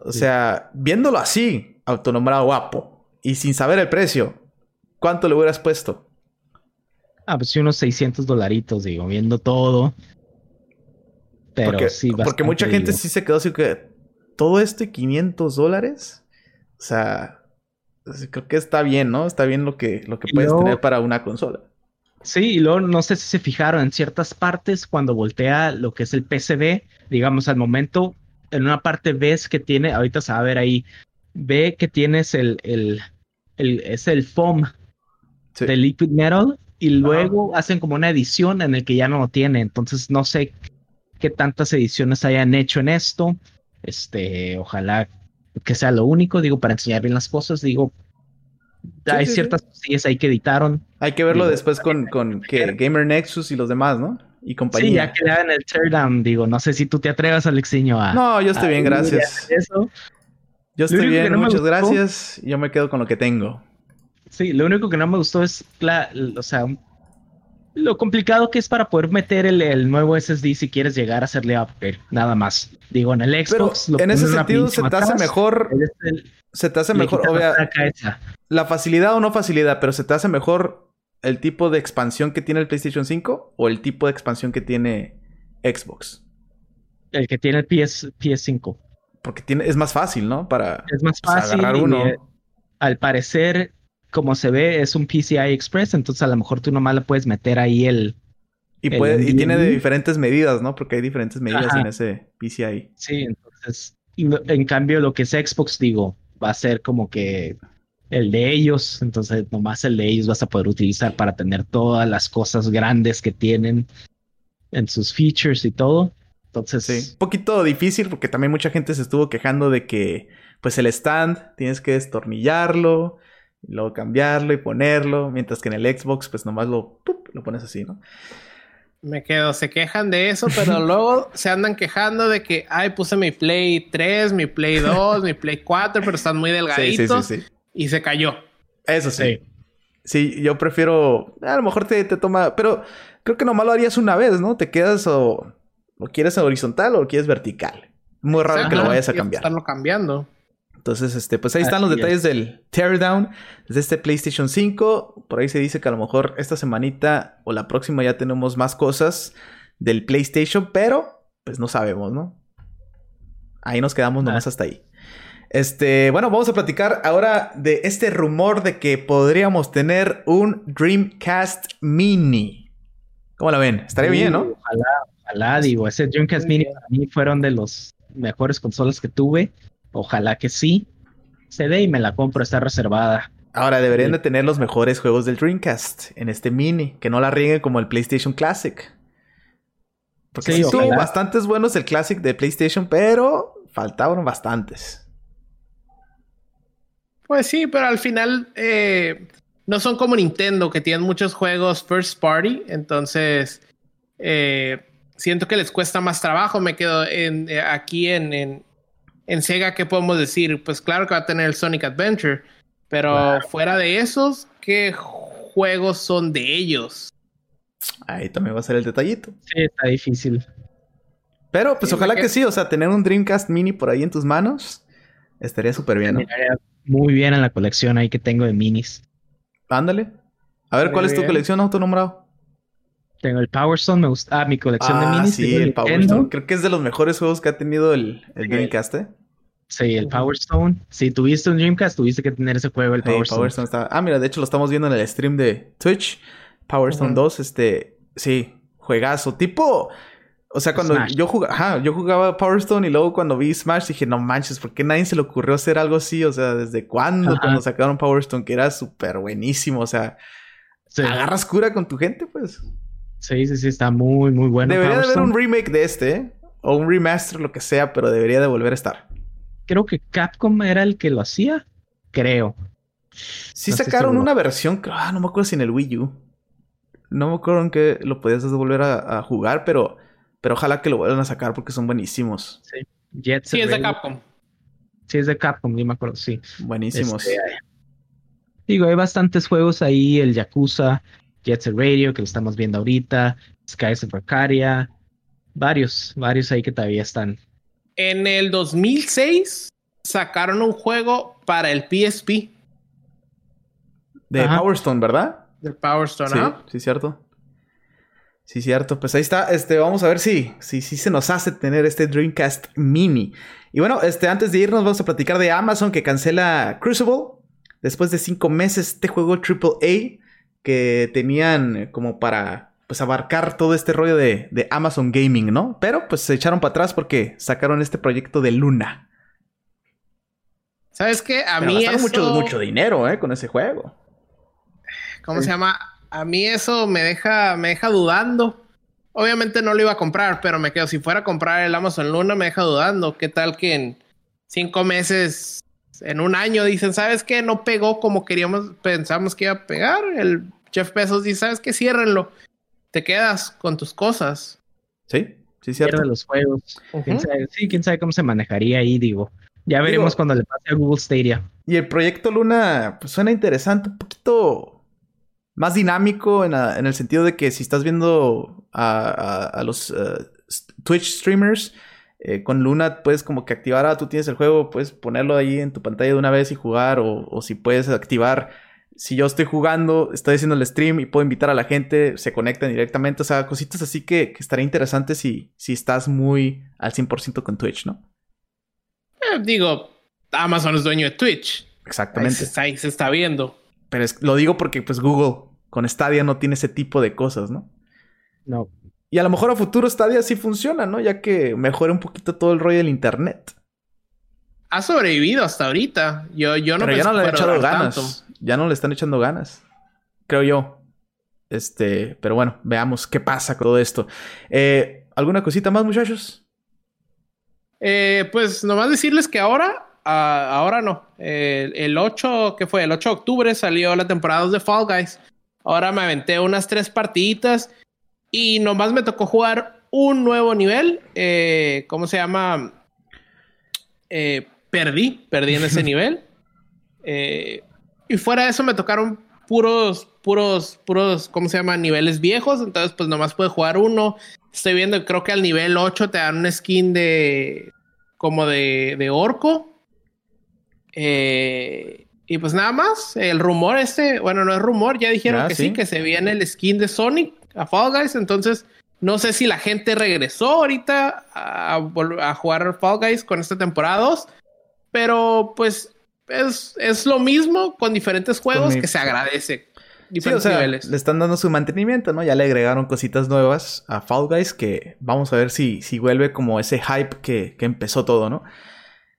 O sea, viéndolo así, autonombrado guapo, y sin saber el precio, ¿cuánto le hubieras puesto? Ah, pues sí, unos 600 dolaritos, digo, viendo todo. Pero porque, sí, Porque mucha gente sí se quedó así que, ¿todo esto y 500 dólares? O sea, creo que está bien, ¿no? Está bien lo que, lo que puedes tener para una consola. Sí, y luego no sé si se fijaron en ciertas partes cuando voltea lo que es el PCB, digamos al momento, en una parte ves que tiene, ahorita se va a ver ahí, ve que tienes el, el, el es el foam de liquid metal y luego hacen como una edición en el que ya no lo tiene, entonces no sé qué tantas ediciones hayan hecho en esto, este, ojalá que sea lo único, digo, para enseñar bien las cosas, digo, hay ciertas cosillas ahí que editaron. Hay que verlo después con, con que Gamer Nexus y los demás, ¿no? y compañía. Sí, ya en el teardown, digo, no sé si tú te atrevas, Alexiño, a... No, yo estoy bien, gracias. Yo estoy bien, muchas gracias. Yo me quedo con lo que tengo. Sí, lo único que no me gustó es, la, o sea, lo complicado que es para poder meter el, nuevo SSD si quieres llegar a hacerle upgrade, nada más. Digo, en el Xbox. en ese sentido se te hace mejor. se te hace mejor, la facilidad o no facilidad, pero se te hace mejor el tipo de expansión que tiene el PlayStation 5 o el tipo de expansión que tiene Xbox. El que tiene el PS, PS5. Porque tiene, es más fácil, ¿no? Para es más pues, fácil agarrar uno. Eh, al parecer, como se ve, es un PCI Express, entonces a lo mejor tú nomás le puedes meter ahí el. Y, puede, y tiene de diferentes medidas, ¿no? Porque hay diferentes medidas en ese PCI. Sí, entonces. En cambio, lo que es Xbox, digo, va a ser como que el de ellos, entonces nomás el de ellos vas a poder utilizar para tener todas las cosas grandes que tienen en sus features y todo. Entonces, sí, un poquito difícil porque también mucha gente se estuvo quejando de que pues el stand tienes que destornillarlo y luego cambiarlo y ponerlo, mientras que en el Xbox pues nomás lo, lo pones así, ¿no? Me quedo, se quejan de eso, [laughs] pero luego se andan quejando de que, ay, puse mi Play 3, mi Play 2, mi Play 4, pero están muy delgaditos [laughs] sí, sí, sí, y se cayó. Eso sí. sí. yo prefiero, a lo mejor te, te, toma, pero creo que nomás lo harías una vez, ¿no? Te quedas o lo quieres horizontal o lo quieres vertical. Muy raro que lo vayas a cambiar. Estarlo cambiando. Entonces, este, pues ahí están los detalles del Teardown desde este PlayStation 5. Por ahí se dice que a lo mejor esta semanita o la próxima ya tenemos más cosas del PlayStation, pero pues no sabemos, ¿no? Ahí nos quedamos nomás hasta ahí. Este, bueno, vamos a platicar ahora de este rumor de que podríamos tener un Dreamcast Mini. ¿Cómo la ven? Estaría bien, ¿no? Ojalá, ojalá, digo, ese Dreamcast Mini para mí fueron de los mejores consolas que tuve. Ojalá que sí. Se dé y me la compro, está reservada. Ahora deberían de tener los mejores juegos del Dreamcast en este mini, que no la riegue como el PlayStation Classic. Porque sí, tuvo bastantes buenos el Classic de PlayStation, pero faltaban bastantes. Pues sí, pero al final eh, no son como Nintendo, que tienen muchos juegos first party, entonces eh, siento que les cuesta más trabajo. Me quedo en, eh, aquí en, en Sega, ¿qué podemos decir? Pues claro que va a tener el Sonic Adventure, pero fuera de esos, ¿qué juegos son de ellos? Ahí también va a ser el detallito. Sí, está difícil. Pero pues ojalá que... sí, o sea, tener un Dreamcast mini por ahí en tus manos estaría súper bien, ¿no? Muy bien en la colección ahí que tengo de minis. Ándale. A ver, ¿cuál es tu colección autonombrado? Tengo el Power Stone, me gusta. Ah, mi colección de ah, minis. Sí, el Power Stone. Creo que es de los mejores juegos que ha tenido el, el Dreamcast, ¿eh? Sí, el Power Stone. Si tuviste un Dreamcast, tuviste que tener ese juego, el Power, Power Stone. Ah, mira, de hecho lo estamos viendo en el stream de Twitch. Power Stone 2, este, sí, juegazo. Tipo, o sea, cuando yo jugaba, ajá, yo jugaba Power Stone y luego cuando vi Smash dije, no manches, ¿por qué nadie se le ocurrió hacer algo así? O sea, ¿desde cuándo? Cuando sacaron Power Stone, que era súper buenísimo. O sea, agarras cura con tu gente, pues. Sí, sí, sí, está muy, muy bueno. Debería de haber un remake de este, ¿eh? O un remaster, lo que sea, pero debería de volver a estar creo que Capcom era el que lo hacía, creo. Sí sacaron una versión, ah, no me acuerdo si en el Wii U. No me acuerdo en que lo podías volver a, jugar, pero, pero ojalá que lo vuelvan a sacar porque son buenísimos. Sí, sí es de Capcom. Sí, es de Capcom, yo me acuerdo, sí. Buenísimos. Este, digo, hay bastantes juegos ahí, el Yakuza, Jet Set Radio, que lo estamos viendo ahorita, Skies of Arcadia, varios, varios ahí que todavía están en el 2006 sacaron un juego para el PSP. De Power Stone, ¿verdad? De Power Stone, sí, Sí, cierto. Sí, cierto. Pues ahí está. Este, vamos a ver si, si, si se nos hace tener este Dreamcast Mini. Y bueno, este, antes de irnos, vamos a platicar de Amazon que cancela Crucible. Después de cinco meses, este juego AAA que tenían como para pues abarcar todo este rollo de, Amazon Gaming, ¿no? Pero pues se echaron para atrás porque sacaron este proyecto de Luna. ¿Sabes qué? A mí eso... mucho, mucho dinero, ¿eh? Con ese juego. ¿Cómo se llama? A mí eso me deja, me deja dudando. Obviamente no lo iba a comprar, pero me quedo. Si fuera a comprar el Amazon Luna, me deja dudando. ¿Qué tal que en cinco meses, en un año, dicen, ¿sabes qué? No pegó como queríamos, pensamos que iba a pegar. El Jeff Bezos dice, ¿sabes qué? Ciérrenlo te quedas con tus cosas. Sí, sí, cierto. Pierde los juegos. sí, quién sabe cómo se manejaría ahí, digo. Ya veremos cuando le pase a Google Stadia. Y el proyecto Luna, pues suena interesante, un poquito más dinámico en, el sentido de que si estás viendo a, los eh, Twitch streamers, eh, con Luna puedes como que activar, ah, tú tienes el juego, puedes ponerlo ahí en tu pantalla de una vez y jugar, o, o si puedes activar si yo estoy jugando, estoy haciendo el stream y puedo invitar a la gente, se conectan directamente. O sea, cositas así que, que estaría interesante si, si estás muy al 100% con Twitch, ¿no? Eh, digo, Amazon es dueño de Twitch. Exactamente. Ahí se, está viendo. Pero lo digo porque pues Google con Stadia no tiene ese tipo de cosas, ¿no? No. Y a lo mejor a futuro Stadia sí funciona, ¿no? Ya que mejora un poquito todo el rollo del internet. Ha sobrevivido hasta ahorita. Yo, yo no Pero ya no le han echado ganas ya no le están echando ganas. Creo yo. Este, pero bueno, veamos qué pasa con todo esto. Eh, ¿Alguna cosita más, muchachos? Eh, pues nomás decirles que ahora, ah, ahora no. el 8, ¿qué fue? El 8 de octubre salió la temporada 2 de Fall Guys. Ahora me aventé unas tres partiditas y nomás me tocó jugar un nuevo nivel. Eh, ¿Cómo se llama? perdí, perdí en ese [laughs] nivel. Y fuera de eso me tocaron puros, puros, puros, ¿cómo se llama? Niveles viejos. Entonces, pues nomás pude jugar uno. Estoy viendo, creo que al nivel 8 te dan una skin de. como de, de orco. Eh, y pues nada más. El rumor este, bueno, no es rumor, ya dijeron ah, que sí. que se viene el skin de Sonic a Fall Guys. Entonces, no sé si la gente regresó ahorita a, a jugar Fall Guys con esta temporada 2. Pero pues es, lo mismo con diferentes juegos que se agradece. Diferentes Le están dando su mantenimiento, ¿no? Ya le agregaron cositas nuevas a Fall Guys que vamos a ver si, si vuelve como ese hype que, empezó todo, ¿no?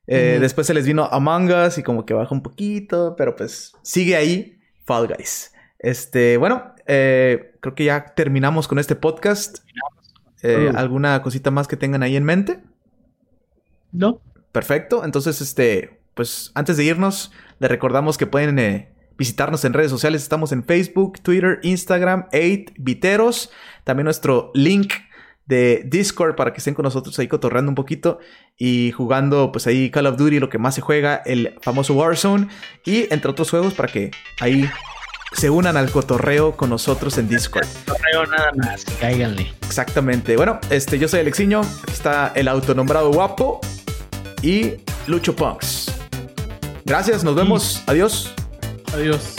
Eh, después se les vino Among Us y como que baja un poquito, pero pues sigue ahí Fall Guys. Este, bueno, eh, creo que ya terminamos con este podcast. Eh, ¿Alguna cosita más que tengan ahí en mente? No. Perfecto. Entonces, este, pues antes de irnos, les recordamos que pueden eh, visitarnos en redes sociales. Estamos en Facebook, Twitter, Instagram, 8 Viteros. También nuestro link de Discord para que estén con nosotros ahí cotorreando un poquito y jugando pues ahí Call of Duty, lo que más se juega, el famoso Warzone y entre otros juegos para que ahí se unan al cotorreo con nosotros en Discord. Cotorreo nada más, cáiganle. Exactamente. Bueno, este yo soy Alexiño, aquí está el autonombrado guapo y Lucho Punks. Gracias, nos vemos. Adiós. Adiós.